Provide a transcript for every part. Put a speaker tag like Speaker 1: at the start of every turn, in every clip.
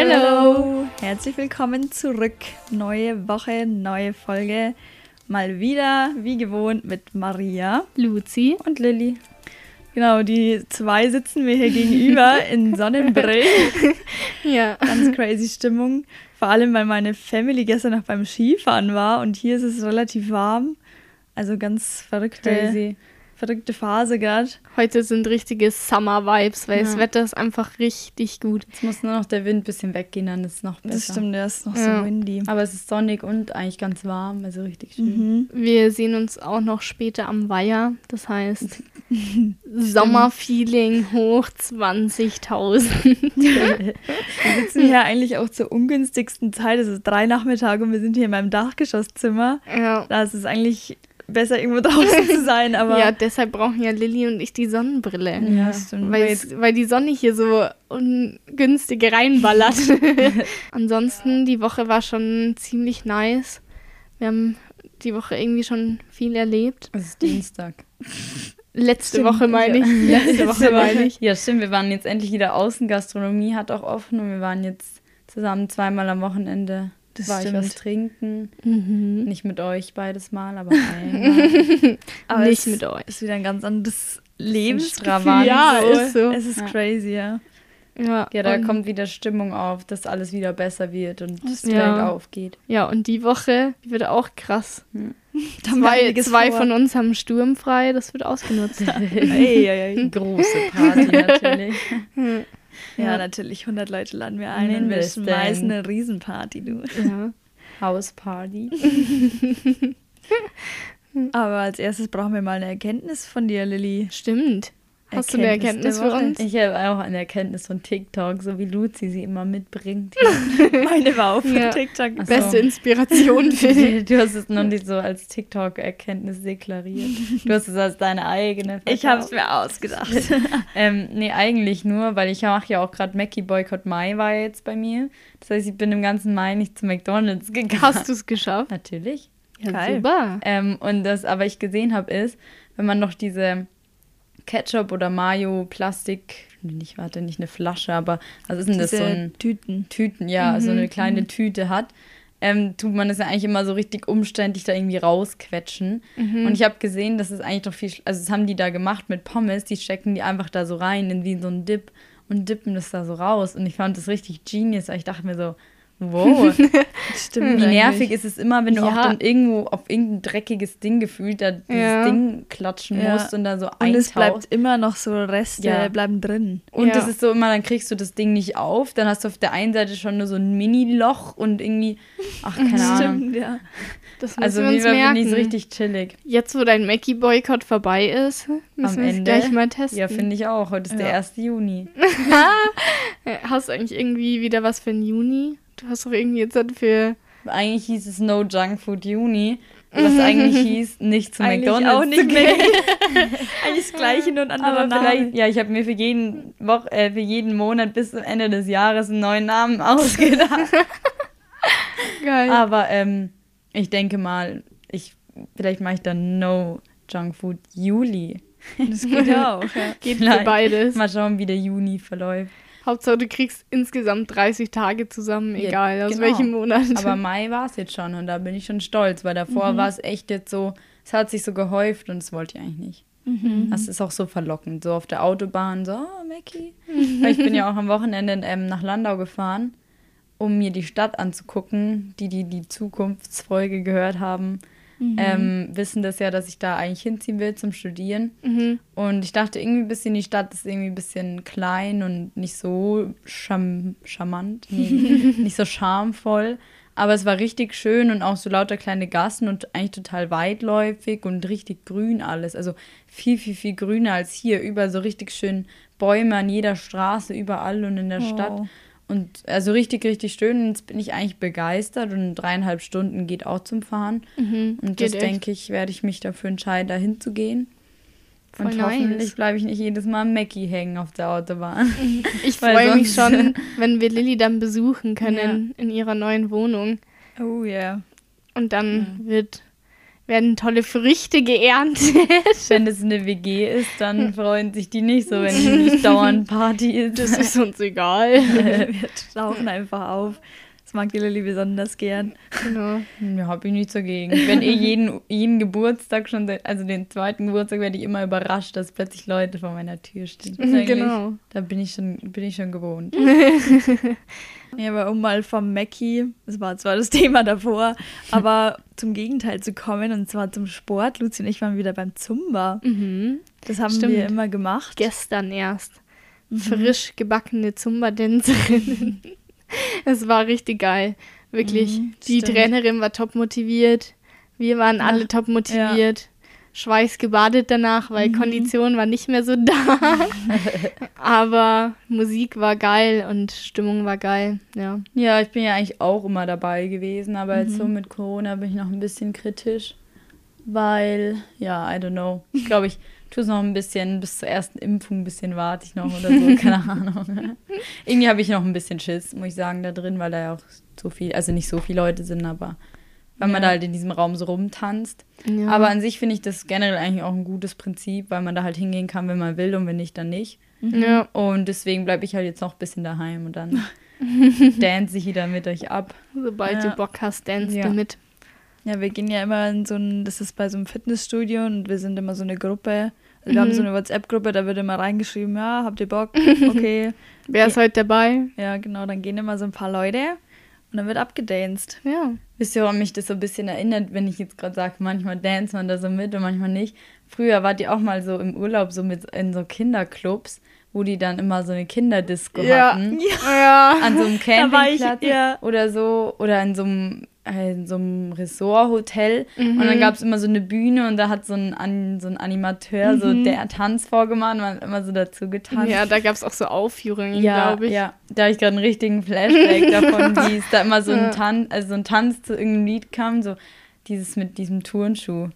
Speaker 1: Hello. Herzlich willkommen zurück. Neue Woche, neue Folge. Mal wieder, wie gewohnt, mit Maria
Speaker 2: Luzi
Speaker 1: und Lilly. Genau, die zwei sitzen mir hier gegenüber in Sonnenbrillen.
Speaker 2: Ja.
Speaker 1: Ganz crazy Stimmung. Vor allem, weil meine Family gestern noch beim Skifahren war und hier ist es relativ warm. Also ganz verrückte,
Speaker 2: Crazy.
Speaker 1: Verrückte Phase gerade.
Speaker 2: Heute sind richtige Summer-Vibes, weil das
Speaker 3: Ja.
Speaker 2: Wetter ist einfach richtig gut.
Speaker 3: Jetzt muss nur noch der Wind ein bisschen weggehen, dann ist es noch besser.
Speaker 1: Das stimmt, der ist noch
Speaker 2: Ja.
Speaker 1: so windy.
Speaker 3: Aber es ist sonnig und eigentlich ganz warm, also richtig schön.
Speaker 1: Mhm.
Speaker 2: Wir sehen uns auch noch später am Weiher. Das heißt, Sommerfeeling hoch 20.000.
Speaker 1: Wir sitzen hier eigentlich auch zur ungünstigsten Zeit. Es ist drei Nachmittage und wir sind hier in meinem Dachgeschosszimmer.
Speaker 2: ja.
Speaker 1: Da ist es eigentlich besser, irgendwo draußen zu sein, aber
Speaker 2: ja, deshalb brauchen ja Lilly und ich die Sonnenbrille.
Speaker 1: Ja, stimmt.
Speaker 2: Weil, die Sonne hier so ungünstig reinballert. Ansonsten, die Woche war schon ziemlich nice. Wir haben die Woche irgendwie schon viel erlebt.
Speaker 3: Es ist Dienstag.
Speaker 2: Letzte
Speaker 1: Stimmt,
Speaker 2: Woche meine
Speaker 1: ja.
Speaker 2: ich. Letzte Woche meine ich.
Speaker 3: Ja, stimmt, wir waren jetzt endlich wieder außen. Gastronomie hat auch offen und wir waren jetzt zusammen zweimal am Wochenende.
Speaker 1: Das
Speaker 3: war ich
Speaker 1: stimmt.
Speaker 3: was trinken.
Speaker 2: Mhm.
Speaker 3: Nicht mit euch beides Mal, aber einmal.
Speaker 1: aber
Speaker 2: Nicht mit euch.
Speaker 1: ist wieder ein ganz anderes.
Speaker 3: Stravaganz.
Speaker 2: Ja,
Speaker 3: so.
Speaker 2: ist so.
Speaker 1: Es ist
Speaker 3: Ja.
Speaker 1: crazy, ja.
Speaker 2: Ja,
Speaker 3: ja, da kommt wieder Stimmung auf, dass alles wieder besser wird und es
Speaker 2: Ja.
Speaker 3: aufgeht.
Speaker 2: ja, und die Woche die wird auch krass.
Speaker 1: Wir
Speaker 2: Zwei, zwei
Speaker 1: vor.
Speaker 2: von uns haben sturmfrei, das wird ausgenutzt.
Speaker 1: Ei, ei, ei.
Speaker 3: Große Party natürlich.
Speaker 1: Ja,
Speaker 2: Ja.
Speaker 1: natürlich. 100 Leute laden wir ein und wir
Speaker 3: Mindestens.
Speaker 1: schmeißen eine Riesenparty, du.
Speaker 2: ja.
Speaker 3: Hausparty.
Speaker 1: Aber als erstes brauchen wir mal eine Erkenntnis von dir, Lilly.
Speaker 2: Stimmt. Hast du eine
Speaker 1: Erkenntnis
Speaker 2: für uns?
Speaker 3: Ich habe auch eine Erkenntnis von TikTok, so wie Luzi sie immer mitbringt.
Speaker 1: Meine war auf
Speaker 2: Ja.
Speaker 1: TikTok.
Speaker 3: Ach so.
Speaker 2: Beste Inspiration für dich.
Speaker 3: Du hast es noch nicht so als TikTok-Erkenntnis deklariert. Du hast es als deine eigene.
Speaker 1: Ich habe es mir ausgedacht.
Speaker 3: Ähm, nee, eigentlich nur, weil ich mache ja auch gerade Mackie Boycott Mai war jetzt bei mir. Das heißt, ich bin im ganzen Mai nicht zu McDonalds gegangen.
Speaker 2: Hast du es geschafft?
Speaker 3: Natürlich.
Speaker 2: Ja,
Speaker 1: Geil.
Speaker 2: super.
Speaker 3: Ähm, und das aber ich gesehen habe, ist, wenn man noch diese Ketchup oder Mayo Plastik, nicht, warte, nicht eine Flasche, aber was ist denn das? So
Speaker 1: Diese
Speaker 3: ein
Speaker 1: Tüten.
Speaker 3: Tüten, ja, so eine kleine Tüte hat, ähm, tut man das ja eigentlich immer so richtig umständlich da irgendwie rausquetschen. Und ich habe gesehen, dass es eigentlich doch viel, also das haben die da gemacht mit Pommes, die stecken die einfach da so rein in wie so ein Dip und dippen das da so raus. Und ich fand das richtig genius, weil ich dachte mir so, wow,
Speaker 1: Stimmt.
Speaker 3: wie nervig ist es immer, wenn du
Speaker 2: Ja.
Speaker 3: auch dann irgendwo auf irgendein dreckiges Ding gefühlt da dieses
Speaker 2: Ja.
Speaker 3: Ding klatschen
Speaker 1: Ja.
Speaker 3: musst und da so
Speaker 1: Und es bleibt
Speaker 3: eintauchst.
Speaker 1: immer noch so Reste,
Speaker 3: Ja.
Speaker 1: bleiben drin.
Speaker 3: Und das ist so immer, dann kriegst du das Ding nicht auf, dann hast du auf der einen Seite schon nur so ein Mini-Loch und irgendwie, ach, keine Ahnung.
Speaker 1: Stimmt, ja.
Speaker 2: Das müssen
Speaker 3: Also
Speaker 2: wir
Speaker 3: wie
Speaker 2: uns merken.
Speaker 3: finde ich so richtig chillig
Speaker 2: Jetzt, wo dein Mackie-Boykott vorbei ist, müssen
Speaker 3: am
Speaker 2: wir es gleich mal testen.
Speaker 3: Ja, finde ich auch. Heute ist der
Speaker 1: Ja.
Speaker 3: 1. Juni.
Speaker 2: Hast du eigentlich irgendwie wieder was für den Juni? Du hast doch irgendwie jetzt halt für...
Speaker 3: Eigentlich hieß es No Junk Food Juni, was eigentlich hieß, nicht zu
Speaker 1: Eigentlich
Speaker 3: McDonalds
Speaker 1: auch
Speaker 3: zu
Speaker 1: nicht
Speaker 3: gehen.
Speaker 1: mehr. Eigentlich das gleiche, nur ein anderer
Speaker 3: Aber
Speaker 1: Name.
Speaker 3: ja, ich habe mir für jeden Woch, äh, für jeden Monat bis zum Ende des Jahres einen neuen Namen ausgedacht.
Speaker 2: Geil.
Speaker 3: Aber ähm, ich denke mal, ich vielleicht mache ich dann No Junk Food Juli.
Speaker 1: Das geht auch. Ja.
Speaker 2: Geht für beides.
Speaker 3: Mal schauen, wie der Juni verläuft.
Speaker 2: Hauptsache, du kriegst insgesamt 30 Tage zusammen,
Speaker 3: Ja,
Speaker 2: egal aus
Speaker 3: genau.
Speaker 2: welchem Monat.
Speaker 3: Aber Mai war es jetzt schon und da bin ich schon stolz, weil davor war es echt jetzt so, es hat sich so gehäuft und das wollte ich eigentlich nicht. Das ist auch so verlockend, so auf der Autobahn, so, oh, Mackie. Weil ich bin ja auch am Wochenende ähm, nach Landau gefahren, um mir die Stadt anzugucken. Die, die die Zukunftsfolge gehört haben, ähm, wissen das ja, dass ich da eigentlich hinziehen will zum Studieren.
Speaker 2: Mhm.
Speaker 3: Und ich dachte irgendwie ein bisschen, die Stadt ist irgendwie ein bisschen klein und nicht so cham charmant, nee, nicht so charmvoll. Aber es war richtig schön und auch so lauter kleine Gassen und eigentlich total weitläufig und richtig grün alles. Also viel, viel, viel grüner als hier. Überall so richtig schön Bäume an jeder Straße, überall und in der Stadt. Und also richtig, richtig schön. Jetzt bin ich eigentlich begeistert und dreieinhalb Stunden geht auch zum Fahren.
Speaker 2: Mhm.
Speaker 3: Und das
Speaker 2: echt.
Speaker 3: denke ich, werde ich mich dafür entscheiden, da hinzugehen.
Speaker 2: Voll
Speaker 3: Und
Speaker 2: nice.
Speaker 3: hoffentlich bleibe ich nicht jedes Mal am Mackie hängen auf der Autobahn.
Speaker 2: Ich freue mich schon, wenn wir Lilly dann besuchen können in ihrer neuen Wohnung.
Speaker 1: Oh ja.
Speaker 2: Und dann wird werden tolle Früchte geerntet.
Speaker 3: Wenn es eine WG ist, dann freuen sich die nicht so, wenn die nicht dauernd Party ist.
Speaker 2: Das ist uns egal.
Speaker 1: Wir tauchen einfach auf. Das mag die Lilly besonders gern.
Speaker 2: Genau.
Speaker 3: Ja, hab ich nichts dagegen. Wenn eh jeden, jeden Geburtstag schon, also den zweiten Geburtstag, werde ich immer überrascht, dass plötzlich Leute vor meiner Tür stehen.
Speaker 2: Genau.
Speaker 3: Da bin ich schon, bin ich schon gewohnt.
Speaker 1: Ja, aber um mal vom Mackie, das war zwar das Thema davor, aber zum Gegenteil zu kommen, und zwar zum Sport. Luzi und ich waren wieder beim Zumba.
Speaker 2: Mhm.
Speaker 1: Das haben
Speaker 2: Stimmt.
Speaker 1: wir immer gemacht.
Speaker 2: Gestern erst. Frisch gebackene Zumba-Tänzerinnen. Es war richtig geil. Wirklich.
Speaker 1: Mhm,
Speaker 2: Die
Speaker 1: stimmt.
Speaker 2: Trainerin war top motiviert. Wir waren alle
Speaker 1: Ach,
Speaker 2: top motiviert. Schweiß gebadet danach, weil Kondition war nicht mehr so da. Aber Musik war geil und Stimmung war geil. Ja.
Speaker 3: Ja, ich bin ja eigentlich auch immer dabei gewesen, aber jetzt so mit Corona bin ich noch ein bisschen kritisch, weil, ja, I don't know. Ich glaube, ich tue es noch ein bisschen, bis zur ersten Impfung ein bisschen warte ich noch oder so, keine Ahnung. Irgendwie habe ich noch ein bisschen Schiss, muss ich sagen, da drin, weil da ja auch so viel, also nicht so viele Leute sind, aber weil man
Speaker 1: Ja.
Speaker 3: da halt in diesem Raum so rumtanzt.
Speaker 2: ja.
Speaker 3: Aber an sich finde ich das generell eigentlich auch ein gutes Prinzip, weil man da halt hingehen kann, wenn man will und wenn nicht, dann nicht.
Speaker 2: ja.
Speaker 3: Und deswegen bleibe ich halt jetzt noch ein bisschen daheim und dann dance ich wieder mit euch ab.
Speaker 2: Sobald
Speaker 1: Ja.
Speaker 2: du Bock hast, dance
Speaker 3: Ja.
Speaker 2: du mit.
Speaker 1: Ja, wir gehen ja immer in so ein, das ist bei so einem Fitnessstudio und wir sind immer so eine Gruppe. Also wir haben
Speaker 2: Mhm.
Speaker 1: so eine WhatsApp-Gruppe, da wird immer reingeschrieben, ja, habt ihr Bock? Okay.
Speaker 2: Wer ist heute dabei?
Speaker 1: ja, genau, dann gehen immer so ein paar Leute und dann wird abgedanced.
Speaker 2: Ja.
Speaker 3: Wisst ihr, woran mich das so ein bisschen erinnert, wenn ich jetzt gerade sage, manchmal dance man da so mit und manchmal nicht. Früher wart ihr auch mal so im Urlaub so mit in so Kinderclubs, wo die dann immer so eine Kinderdisco hatten.
Speaker 2: Ja.
Speaker 3: An so einem
Speaker 1: ich,
Speaker 3: Campingplatz
Speaker 1: ja.
Speaker 3: oder so. Oder in so einem, äh, in so einem Resort-Hotel. Und
Speaker 2: Mhm.
Speaker 3: dann gab es immer so eine Bühne und da hat so ein, so ein Animateur so der Tanz vorgemacht und man hat immer so dazu getanzt.
Speaker 2: Ja, da gab es auch so Aufführungen,
Speaker 3: Ja,
Speaker 2: glaube ich.
Speaker 3: ja, da habe ich gerade einen richtigen Flashback davon, wie es da immer so
Speaker 2: Ja.
Speaker 3: ein Tanz, also so ein Tanz zu irgendeinem Lied kam, so dieses mit diesem Turnschuh.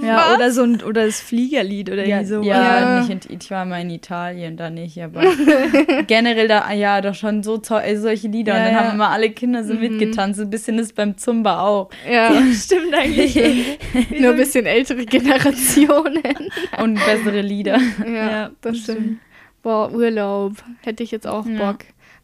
Speaker 1: Ja, oder so ein, oder das Fliegerlied oder
Speaker 3: Ja,
Speaker 1: irgendwie so.
Speaker 3: ja,
Speaker 2: Ja.
Speaker 3: Nicht in, ich war mal in Italien, da nicht, aber generell da, ja, doch schon so toll, äh, solche Lieder.
Speaker 1: Ja,
Speaker 3: und dann
Speaker 1: ja.
Speaker 3: haben immer alle Kinder so mitgetanzt, so ein bisschen ist beim Zumba auch.
Speaker 2: Ja,
Speaker 1: Stimmt eigentlich.
Speaker 2: nur ein bisschen ältere Generationen.
Speaker 3: Und bessere Lieder.
Speaker 2: Ja, das stimmt. Boah, Urlaub. Hätte ich jetzt auch. Bock.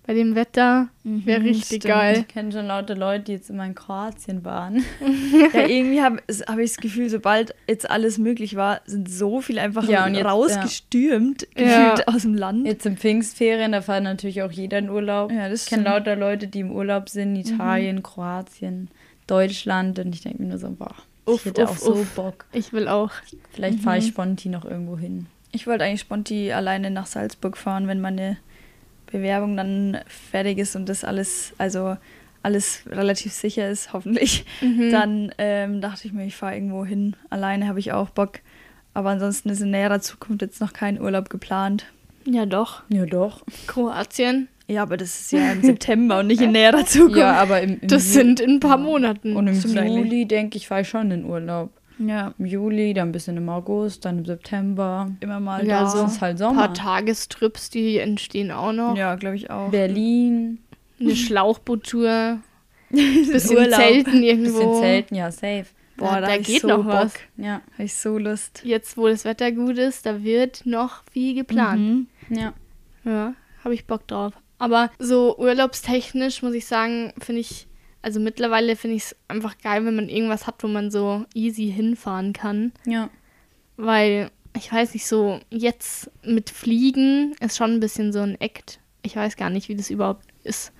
Speaker 2: Bei dem Wetter wäre
Speaker 1: Mhm,
Speaker 2: richtig
Speaker 1: stimmt.
Speaker 2: geil.
Speaker 3: Ich kenne schon lauter Leute, die jetzt immer in Kroatien waren.
Speaker 1: Ja, irgendwie habe hab ich das Gefühl, sobald jetzt alles möglich war, sind so viele einfach
Speaker 3: Ja, jetzt-
Speaker 1: rausgestürmt,
Speaker 2: Ja.
Speaker 1: gefühlt aus dem Land.
Speaker 3: Jetzt im Pfingstferien, da fährt natürlich auch jeder in Urlaub.
Speaker 1: Ja, das
Speaker 3: ich kenne lauter Leute, die im Urlaub sind, Italien, Kroatien, Deutschland und ich denke mir nur so, boah,
Speaker 2: Uff,
Speaker 3: ich hätte
Speaker 2: uff,
Speaker 3: auch so
Speaker 2: uff.
Speaker 3: Bock.
Speaker 2: Ich will auch.
Speaker 3: Vielleicht fahre ich spontan noch irgendwo hin.
Speaker 1: Ich wollte eigentlich spontan alleine nach Salzburg fahren, wenn meine Bewerbung dann fertig ist und das alles, also alles relativ sicher ist, hoffentlich.
Speaker 2: Mhm.
Speaker 1: Dann ähm, dachte ich mir, ich fahre irgendwo hin. Alleine habe ich auch Bock. Aber ansonsten ist in näherer Zukunft jetzt noch kein Urlaub geplant.
Speaker 2: Ja, doch.
Speaker 3: Ja, doch.
Speaker 2: Kroatien.
Speaker 1: Ja, aber das ist ja im September und nicht in näherer Zukunft.
Speaker 3: Ja, aber im, im
Speaker 2: Das
Speaker 3: Ju-
Speaker 2: sind in ein paar Monaten.
Speaker 3: Und im. Juli, denke ich, fahre ich schon in Urlaub.
Speaker 1: Ja,
Speaker 3: Im Juli, dann ein bisschen im August, dann im September.
Speaker 1: immer mal
Speaker 2: Ja,
Speaker 1: da.
Speaker 2: so.
Speaker 3: Ist halt
Speaker 2: ein
Speaker 3: Sommer.
Speaker 2: paar Tagestrips, die entstehen auch noch.
Speaker 1: Ja, glaube ich auch.
Speaker 3: Berlin,
Speaker 2: Eine Schlauchboottour. Bisschen
Speaker 1: Urlaub.
Speaker 2: Zelten irgendwo.
Speaker 3: bisschen Zelten, ja, safe.
Speaker 1: Boah,
Speaker 2: Ja,
Speaker 1: da,
Speaker 2: da
Speaker 1: hab ich
Speaker 2: geht
Speaker 1: so
Speaker 2: noch
Speaker 1: Bock.
Speaker 2: was.
Speaker 3: Ja,
Speaker 1: Habe ich so Lust.
Speaker 2: Jetzt, wo das Wetter gut ist, da wird noch viel geplant.
Speaker 1: Mhm.
Speaker 3: ja.
Speaker 2: Ja, habe ich Bock drauf. Aber so urlaubstechnisch muss ich sagen, finde ich, also mittlerweile finde ich es einfach geil, wenn man irgendwas hat, wo man so easy hinfahren kann.
Speaker 3: Ja.
Speaker 2: Weil, ich weiß nicht, so jetzt mit Fliegen ist schon ein bisschen so ein Act. Ich weiß gar nicht, wie das überhaupt ist.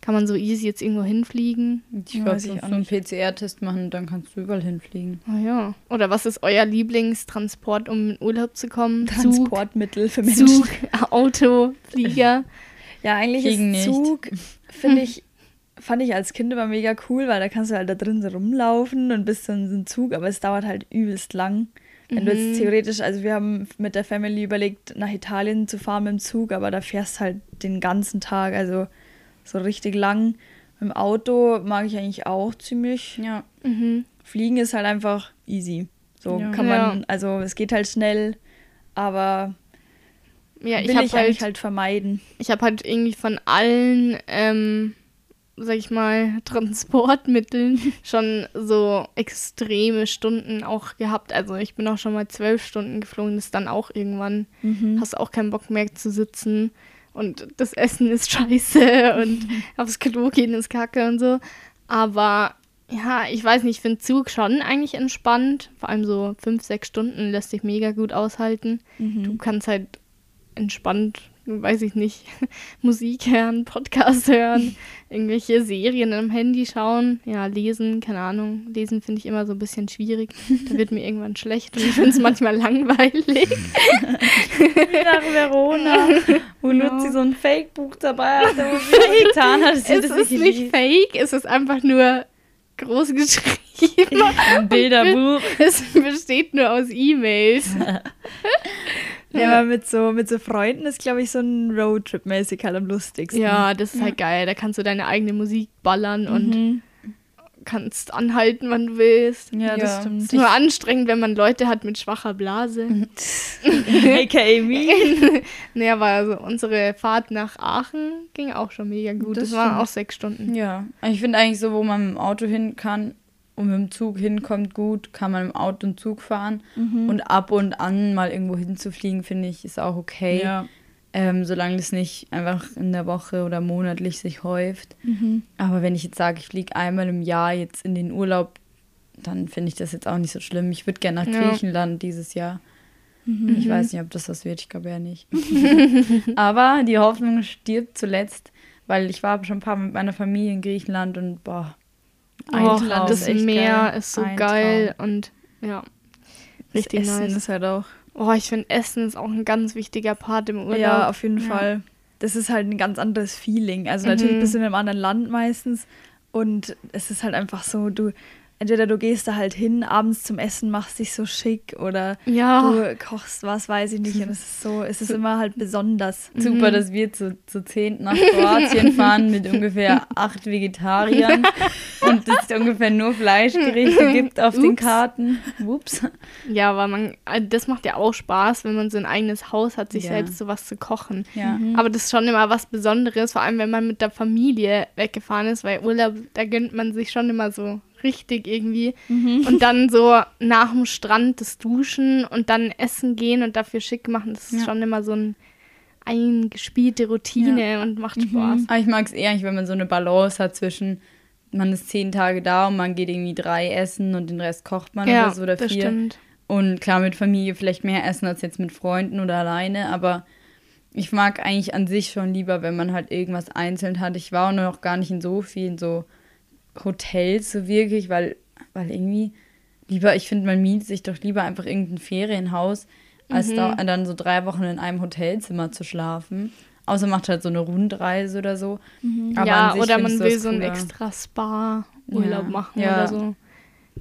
Speaker 2: Kann man so easy jetzt irgendwo hinfliegen?
Speaker 3: Ich
Speaker 1: Ja,
Speaker 3: glaube, so einen PCR-Test machen dann kannst du überall hinfliegen.
Speaker 2: Ah ja. Oder was ist euer Lieblingstransport, um in Urlaub zu kommen?
Speaker 1: Transportmittel für Menschen.
Speaker 2: Zug Auto, Flieger.
Speaker 1: Ja, eigentlich
Speaker 3: Fliegen
Speaker 1: ist
Speaker 3: nicht.
Speaker 1: Zug, finde ich, fand ich als Kind immer mega cool, weil da kannst du halt da drin so rumlaufen und bist dann so ein Zug, aber es dauert halt übelst lang. Wenn du jetzt theoretisch, also wir haben mit der Family überlegt, nach Italien zu fahren mit dem Zug, aber da fährst halt den ganzen Tag, also so richtig lang. Mit dem Auto mag ich eigentlich auch ziemlich.
Speaker 3: Ja.
Speaker 2: Mhm.
Speaker 1: Fliegen ist halt einfach easy. So
Speaker 3: Ja.
Speaker 1: kann man,
Speaker 2: Ja.
Speaker 1: also es geht halt schnell, aber
Speaker 2: Ja, ich
Speaker 1: will
Speaker 2: habe
Speaker 1: ich eigentlich
Speaker 2: halt,
Speaker 1: halt vermeiden.
Speaker 2: ich habe halt irgendwie von allen ähm, sag ich mal, Transportmitteln schon so extreme Stunden auch gehabt. Also ich bin auch schon mal zwölf Stunden geflogen, das ist dann auch irgendwann,
Speaker 1: Mhm.
Speaker 2: hast auch keinen Bock mehr zu sitzen und das Essen ist scheiße und aufs Klo gehen ist kacke und so. Aber ja, ich weiß nicht, ich finde Zug schon eigentlich entspannt. Vor allem so fünf, sechs Stunden lässt sich mega gut aushalten.
Speaker 1: Mhm.
Speaker 2: Du kannst halt entspannt, weiß ich nicht, Musik hören, Podcast hören, irgendwelche Serien am Handy schauen, ja, lesen, keine Ahnung. Lesen finde ich immer so ein bisschen schwierig. Da wird mir irgendwann schlecht und ich finde es manchmal langweilig.
Speaker 3: nach Verona, wo
Speaker 2: Ja.
Speaker 3: Luzi so ein Fake-Buch dabei hatte, wo sie getan hat. sie
Speaker 2: Es
Speaker 3: das
Speaker 2: ist nicht fake, es ist einfach nur groß geschrieben.
Speaker 3: Ein Bilderbuch.
Speaker 2: Es besteht nur aus E-Mails.
Speaker 1: Ja, aber mit so, mit so Freunden ist, glaube ich, so ein Roadtrip-mäßig halt am lustigsten.
Speaker 2: Ja, das ist halt geil. Da kannst du deine eigene Musik ballern und
Speaker 1: Mhm.
Speaker 2: kannst anhalten, wann du willst.
Speaker 1: Ja, das
Speaker 3: Ja.
Speaker 1: stimmt.
Speaker 2: Ist nur anstrengend, wenn man Leute hat mit schwacher Blase.
Speaker 1: AKA me.
Speaker 2: nee, aber also unsere Fahrt nach Aachen ging auch schon mega gut.
Speaker 1: Das
Speaker 2: Das, waren auch sechs Stunden.
Speaker 3: Ja, ich finde eigentlich so, wo man mit dem Auto hin kann und mit dem Zug hinkommt, gut, kann man im Auto und Zug fahren. Und ab und an mal irgendwo hinzufliegen, finde ich, ist auch okay.
Speaker 1: Ja.
Speaker 3: Ähm, solange das nicht einfach in der Woche oder monatlich sich häuft.
Speaker 1: Mhm.
Speaker 3: Aber wenn ich jetzt sage, ich fliege einmal im Jahr jetzt in den Urlaub, dann finde ich das jetzt auch nicht so schlimm. Ich würde gerne nach
Speaker 2: Ja.
Speaker 3: Griechenland dieses Jahr.
Speaker 1: Mhm.
Speaker 3: Ich weiß nicht, ob das was wird, ich glaube ja nicht. Aber die Hoffnung stirbt zuletzt, weil ich war schon ein paar Mal mit meiner Familie in Griechenland und boah, ein
Speaker 2: Oh,
Speaker 3: Traum.
Speaker 2: das
Speaker 1: echt
Speaker 2: Meer
Speaker 1: geil.
Speaker 2: ist so
Speaker 3: Ein
Speaker 2: geil und ja, richtig
Speaker 1: das Essen
Speaker 2: nice.
Speaker 1: ist halt auch.
Speaker 2: Oh, ich finde Essen ist auch ein ganz wichtiger Part im Urlaub.
Speaker 1: Ja, auf jeden
Speaker 3: Ja.
Speaker 1: Fall. Das ist halt ein ganz anderes Feeling. Also
Speaker 2: Mhm.
Speaker 1: natürlich bist du in einem anderen Land meistens und es ist halt einfach so, du entweder du gehst da halt hin, abends zum Essen, machst dich so schick oder
Speaker 2: Ja.
Speaker 1: du kochst was, weiß ich nicht. Und es ist so, es ist immer halt besonders.
Speaker 3: Super, dass wir zu, zu zehnt nach Kroatien fahren mit ungefähr acht Vegetariern und es ungefähr nur Fleischgerichte gibt auf den
Speaker 2: Ups.
Speaker 3: Karten. Ups.
Speaker 2: Ja, aber man, äh, das macht ja auch Spaß, wenn man so ein eigenes Haus hat, sich
Speaker 3: Ja.
Speaker 2: selbst sowas zu kochen.
Speaker 3: Ja.
Speaker 2: Aber das ist schon immer was Besonderes, vor allem wenn man mit der Familie weggefahren ist, weil Urlaub, da gönnt man sich schon immer so richtig irgendwie. Und dann so nach dem Strand das Duschen und dann essen gehen und dafür schick machen, das ist
Speaker 3: Ja.
Speaker 2: schon immer so ein eingespielte Routine und macht Spaß.
Speaker 3: Aber ich mag es eher nicht, wenn man so eine Balance hat zwischen, man ist zehn Tage da und man geht irgendwie drei essen und den Rest kocht man oder so oder
Speaker 2: das
Speaker 3: vier.
Speaker 2: stimmt.
Speaker 3: Und klar, mit Familie vielleicht mehr essen als jetzt mit Freunden oder alleine, aber ich mag eigentlich an sich schon lieber, wenn man halt irgendwas einzeln hat. Ich war auch noch gar nicht in so vielen so Hotels so wirklich, weil, weil irgendwie lieber, ich finde, man mietet sich doch lieber einfach irgendein Ferienhaus, als da, dann so drei Wochen in einem Hotelzimmer zu schlafen. Außer macht halt so eine Rundreise oder so. Aber
Speaker 2: ja, oder man will so einen extra Spa-Urlaub
Speaker 3: Ja.
Speaker 2: machen
Speaker 3: Ja.
Speaker 2: oder so.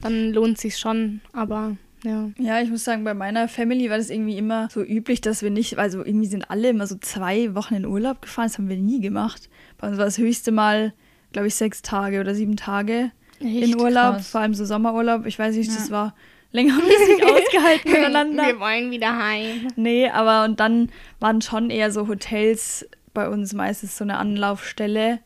Speaker 2: Dann lohnt sich schon, aber ja.
Speaker 1: Ja, ich muss sagen, bei meiner Family war das irgendwie immer so üblich, dass wir nicht, also irgendwie sind alle immer so zwei Wochen in Urlaub gefahren. Das haben wir nie gemacht. Bei uns war das höchste Mal, glaube ich, sechs Tage oder sieben Tage in
Speaker 2: Echt
Speaker 1: Urlaub,
Speaker 3: krass.
Speaker 1: vor allem so Sommerurlaub. Ich weiß nicht,
Speaker 3: Ja.
Speaker 1: das war länger haben wir es nicht ausgehalten miteinander.
Speaker 2: Wir wollen wieder heim.
Speaker 1: Nee, aber und dann waren schon eher so Hotels bei uns meistens so eine Anlaufstelle,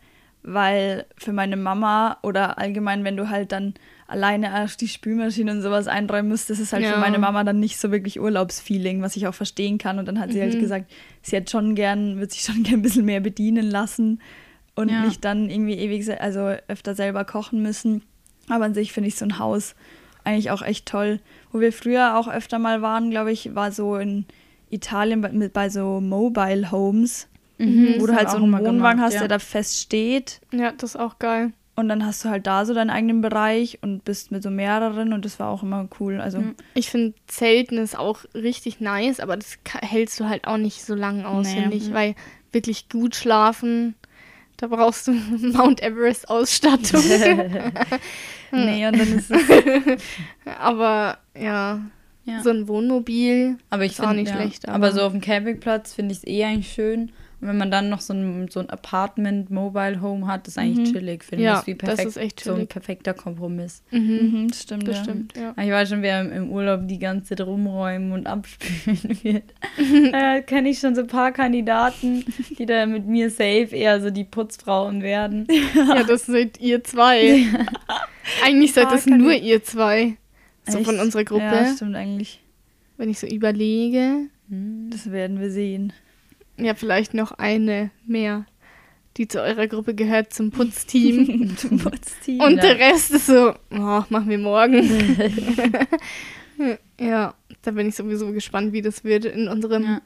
Speaker 1: weil für meine Mama oder allgemein, wenn du halt dann alleine erst die Spülmaschine und sowas einräumen musst, das ist halt
Speaker 2: Ja.
Speaker 1: für meine Mama dann nicht so wirklich Urlaubsfeeling, was ich auch verstehen kann. Und dann hat sie halt gesagt, sie hat schon gern, wird sich schon gern ein bisschen mehr bedienen lassen und
Speaker 3: Ja.
Speaker 1: nicht dann irgendwie ewig, also öfter selber kochen müssen. Aber an sich finde ich so ein Haus eigentlich auch echt toll. Wo wir früher auch öfter mal waren, glaube ich, war so in Italien bei, mit, bei so Mobile Homes,
Speaker 3: Mhm,
Speaker 1: wo
Speaker 3: das
Speaker 1: du halt so einen Wohnwagen
Speaker 3: gemacht,
Speaker 1: hast,
Speaker 3: ja.
Speaker 1: der da fest steht.
Speaker 2: Ja, das ist auch geil.
Speaker 1: Und dann hast du halt da so deinen eigenen Bereich und bist mit so mehreren und das war auch immer cool. Also
Speaker 3: Mhm.
Speaker 2: Ich finde, Zelten ist auch richtig nice, aber das hältst du halt auch nicht so lange aus,
Speaker 1: Nee.
Speaker 2: finde ich, weil wirklich gut schlafen, da brauchst du Mount Everest Ausstattung.
Speaker 1: nee, und dann ist es
Speaker 2: aber ja,
Speaker 3: Ja.
Speaker 2: so ein Wohnmobil.
Speaker 3: Aber ich
Speaker 2: Ist auch
Speaker 3: finde
Speaker 2: nicht
Speaker 3: ja.
Speaker 2: schlecht,
Speaker 3: Aber,
Speaker 2: aber-
Speaker 3: so auf dem Campingplatz finde ich es eh eigentlich schön. Und wenn man dann noch so ein, so ein Apartment, Mobile Home hat, ist eigentlich
Speaker 1: Mhm.
Speaker 3: chillig, finde
Speaker 2: Ja,
Speaker 3: ich. Ist wie
Speaker 2: das
Speaker 3: perfekt,
Speaker 2: ist echt
Speaker 3: so ein
Speaker 2: chillig.
Speaker 3: perfekter Kompromiss.
Speaker 2: Mhm.
Speaker 1: Mhm, das stimmt.
Speaker 2: Das
Speaker 1: ja.
Speaker 2: stimmt, ja.
Speaker 3: Ich war schon, wer im- Urlaub die ganze Zeit rumräumen und abspülen wird. da kenne ich schon so ein paar Kandidaten, die da mit mir safe eher so die Putzfrauen werden.
Speaker 2: Ja, das seid ihr zwei. Eigentlich seid das
Speaker 1: Ah,
Speaker 2: nur ihr zwei. So
Speaker 1: Echt?
Speaker 2: von unserer Gruppe.
Speaker 1: Ja, stimmt eigentlich.
Speaker 2: Wenn ich so überlege.
Speaker 1: Das werden wir sehen.
Speaker 2: Ja, vielleicht noch eine mehr, die zu eurer Gruppe gehört, zum Putzteam.
Speaker 1: Zum Putzteam.
Speaker 2: Und
Speaker 3: Ja.
Speaker 2: der Rest ist so, oh, machen wir morgen. ja, da bin ich sowieso gespannt, wie das wird in unserem
Speaker 3: Ja.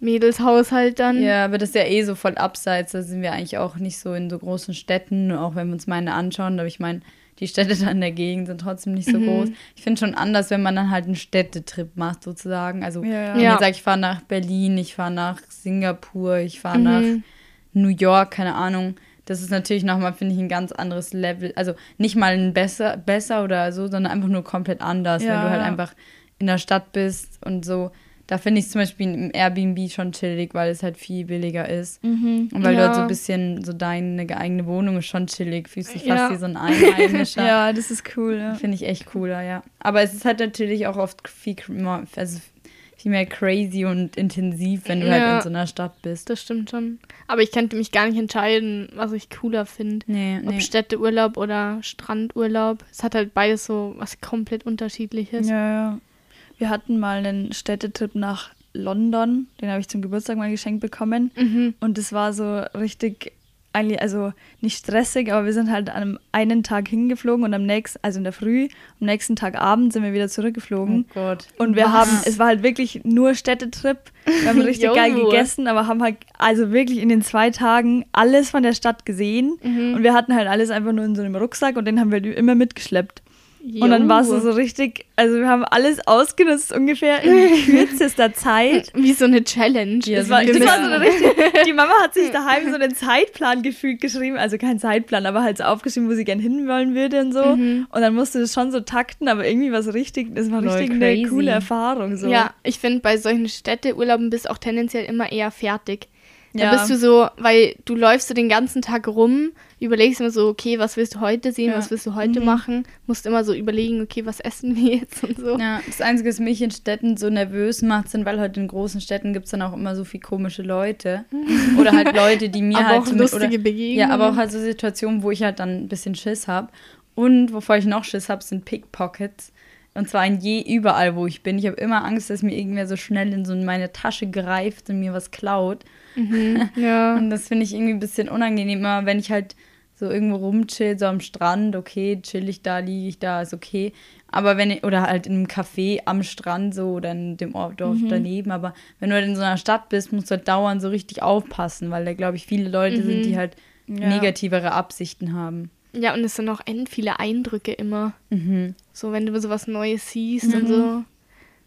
Speaker 2: Mädelshaushalt dann.
Speaker 3: Ja, aber das ist ja eh so voll abseits. Da sind wir eigentlich auch nicht so in so großen Städten, auch wenn wir uns meine anschauen. Aber ich meine, die Städte da in der Gegend sind trotzdem nicht so
Speaker 2: Mhm.
Speaker 3: groß. Ich finde schon anders, wenn man dann halt einen Städtetrip macht, sozusagen. Also,
Speaker 1: Ja, ja.
Speaker 3: wenn
Speaker 2: Ja.
Speaker 3: ich sage, ich fahre nach Berlin, ich fahre nach Singapur, ich fahre
Speaker 2: Mhm.
Speaker 3: nach New York, keine Ahnung. Das ist natürlich nochmal, finde ich, ein ganz anderes Level. Also nicht mal ein besser, besser oder so, sondern einfach nur komplett anders, wenn du halt
Speaker 1: ja.
Speaker 3: einfach in der Stadt bist und so. Da finde ich es zum Beispiel im Airbnb schon chillig, weil es halt viel billiger ist.
Speaker 1: Mhm.
Speaker 3: Und weil du
Speaker 2: Ja.
Speaker 3: halt so ein bisschen, so deine eigene Wohnung ist schon chillig, fühlst dich
Speaker 2: Ja.
Speaker 3: fast wie so ein Einheimischer.
Speaker 1: Ja, das ist cool, ja.
Speaker 3: Finde ich echt cooler, ja. Aber es ist halt natürlich auch oft viel, also viel mehr crazy und intensiv, wenn du halt in so einer Stadt bist.
Speaker 2: Das stimmt schon. Aber ich könnte mich gar nicht entscheiden, was ich cooler finde.
Speaker 3: Nee,
Speaker 2: Ob
Speaker 3: nee.
Speaker 2: Städteurlaub oder Strandurlaub. Es hat halt beides so was komplett unterschiedliches.
Speaker 1: Ja, ja. Wir hatten mal einen Städtetrip nach London. Den habe ich zum Geburtstag mal geschenkt bekommen.
Speaker 2: Mhm.
Speaker 1: Und das war so richtig, eigentlich, also nicht stressig, aber wir sind halt an einem einen Tag hingeflogen und am nächsten, also in der Früh, am nächsten Tag Abend sind wir wieder zurückgeflogen.
Speaker 3: Oh Gott.
Speaker 1: Und wir
Speaker 2: Was?
Speaker 1: haben, es war halt wirklich nur Städtetrip. Wir haben richtig geil gegessen, aber haben halt also wirklich in den zwei Tagen alles von der Stadt gesehen.
Speaker 2: Mhm.
Speaker 1: Und wir hatten halt alles einfach nur in so einem Rucksack und den haben wir immer mitgeschleppt. Und dann war es so richtig, also wir haben alles ausgenutzt ungefähr in kürzester Zeit.
Speaker 2: Wie so eine Challenge.
Speaker 3: Ja,
Speaker 1: Das war, das war so eine richtig, die Mama hat sich daheim so einen Zeitplan gefühlt geschrieben, also kein Zeitplan, aber halt so aufgeschrieben, wo sie gern hinwollen würde und so.
Speaker 2: Mhm.
Speaker 1: Und dann musste das schon so takten, aber irgendwie war es richtig, das war
Speaker 3: Voll
Speaker 1: richtig
Speaker 3: crazy.
Speaker 1: eine coole Erfahrung. So.
Speaker 2: Ja, ich finde, bei solchen Städteurlauben bist du auch tendenziell immer eher fertig. Da
Speaker 1: Ja.
Speaker 2: bist du so, weil du läufst so den ganzen Tag rum, überlegst immer so, okay, was willst du heute sehen,
Speaker 3: Ja.
Speaker 2: was willst du heute machen, musst immer so überlegen, okay, was essen wir jetzt und so.
Speaker 3: Ja, das Einzige, was mich in Städten so nervös macht, sind, weil halt in großen Städten gibt es dann auch immer so viel komische Leute. Oder halt Leute, die mir
Speaker 2: Aber
Speaker 3: halt
Speaker 2: auch
Speaker 3: so mit-
Speaker 2: lustige
Speaker 3: oder,
Speaker 2: Begegnungen.
Speaker 3: Ja, aber auch halt so Situationen, wo ich halt dann ein bisschen Schiss habe. Und wovor ich noch Schiss habe, sind Pickpockets. Und zwar in je überall, wo ich bin. Ich habe immer Angst, dass mir irgendwer so schnell in so meine Tasche greift und mir was klaut.
Speaker 2: Mhm, ja.
Speaker 3: Und das finde ich irgendwie ein bisschen unangenehm. Immer wenn ich halt so irgendwo rumchill, so am Strand, okay, chill ich da, liege ich da, ist okay. Aber wenn oder halt in einem Café am Strand so oder in dem Ort Dorf daneben, aber wenn du halt in so einer Stadt bist, musst du halt dauernd so richtig aufpassen, weil da, glaube ich, viele Leute sind, die halt
Speaker 1: Ja.
Speaker 3: negativere Absichten haben.
Speaker 2: ja, und es sind auch end viele Eindrücke immer.
Speaker 3: Mhm.
Speaker 2: So, wenn du sowas Neues siehst und so,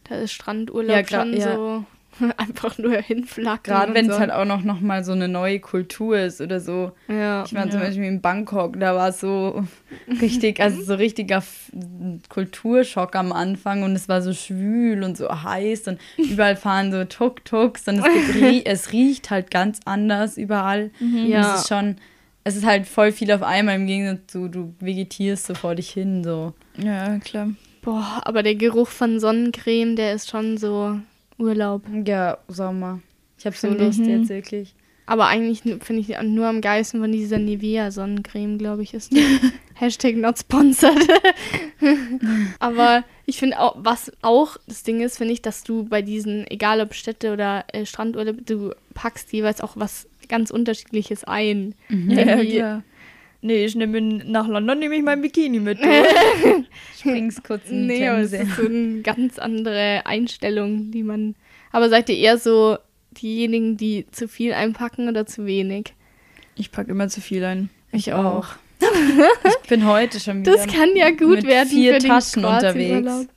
Speaker 2: da ist Strandurlaub
Speaker 3: Ja,
Speaker 2: schon
Speaker 3: ja.
Speaker 2: so einfach nur hinflackern.
Speaker 3: Gerade wenn es
Speaker 2: so.
Speaker 3: halt auch noch, noch mal so eine neue Kultur ist oder so.
Speaker 2: Ja.
Speaker 3: Ich war zum
Speaker 1: Ja.
Speaker 3: Beispiel in Bangkok, da war es so richtig, also so richtiger F- Kulturschock am Anfang und es war so schwül und so heiß und überall fahren so Tuk-Tuks und es, gibt, rie- es riecht halt ganz anders überall. Und
Speaker 2: Ja.
Speaker 3: Es ist schon, es ist halt voll viel auf einmal im Gegensatz zu, du vegetierst so vor dich hin, so.
Speaker 1: ja, klar.
Speaker 2: Boah, aber der Geruch von Sonnencreme, der ist schon so Urlaub.
Speaker 3: Ja, Sommer. Ich habe so
Speaker 2: Finde
Speaker 3: Lust
Speaker 1: ich.
Speaker 3: jetzt wirklich.
Speaker 2: Aber eigentlich finde ich nur am geilsten von dieser Nivea Sonnencreme, glaube ich, ist. Hashtag not sponsored. Aber ich finde auch, was auch das Ding ist, finde ich, dass du bei diesen, egal ob Städte oder äh, Strandurlaub, du packst jeweils auch was ganz Unterschiedliches ein.
Speaker 1: Ja, ja, klar. Nee, ich nehme nach London nehme ich mein Bikini mit.
Speaker 3: Springst kurz in die
Speaker 2: Nee, aber es
Speaker 3: Themse.
Speaker 2: ist so eine ganz andere Einstellung, die man. Aber seid ihr eher so diejenigen, die zu viel einpacken oder zu wenig?
Speaker 1: Ich packe immer zu viel ein.
Speaker 3: Ich auch. ich bin heute schon wieder
Speaker 2: Das kann ja gut
Speaker 3: mit
Speaker 2: werden.
Speaker 3: vier
Speaker 2: für
Speaker 3: Taschen unterwegs.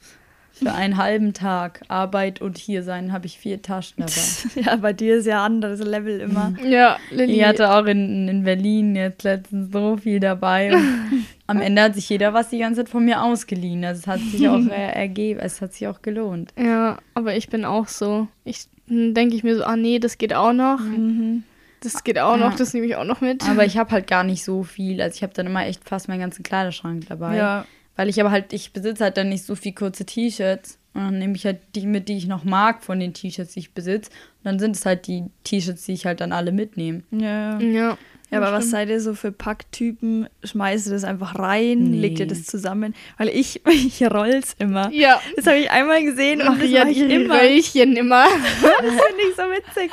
Speaker 3: Für einen halben Tag Arbeit und hier sein habe ich vier Taschen dabei.
Speaker 1: Ja, bei dir ist ja anderes Level immer.
Speaker 2: Ja, Lilly.
Speaker 3: Ich hatte auch in, in Berlin jetzt letztens so viel dabei. Am Ende hat sich jeder was die ganze Zeit von mir ausgeliehen. Also es hat sich auch äh, ergeben, es hat sich auch gelohnt.
Speaker 2: Ja, aber ich bin auch so. Ich dann denke ich mir so, ah nee, das geht auch noch.
Speaker 1: Mhm.
Speaker 2: Das geht auch noch,
Speaker 3: Ja.
Speaker 2: das nehme ich auch noch mit.
Speaker 3: Aber ich habe halt gar nicht so viel. Also ich habe dann immer echt fast meinen ganzen Kleiderschrank dabei.
Speaker 1: Ja.
Speaker 3: Weil ich aber halt, ich besitze halt dann nicht so viel kurze T-Shirts. Und dann nehme ich halt die mit, die ich noch mag von den T-Shirts, die ich besitze. Und dann sind es halt die T-Shirts, die ich halt dann alle mitnehme.
Speaker 1: Ja.
Speaker 2: ja.
Speaker 1: Ja, aber was seid ihr so für Packtypen? Schmeißt ihr das einfach rein?
Speaker 3: Nee.
Speaker 1: Legt ihr das zusammen? Weil ich, ich roll's immer.
Speaker 2: Ja.
Speaker 1: Das habe ich einmal gesehen und das
Speaker 2: Maria
Speaker 1: mache ich immer.
Speaker 2: Röllchen immer.
Speaker 1: Das finde ich so witzig.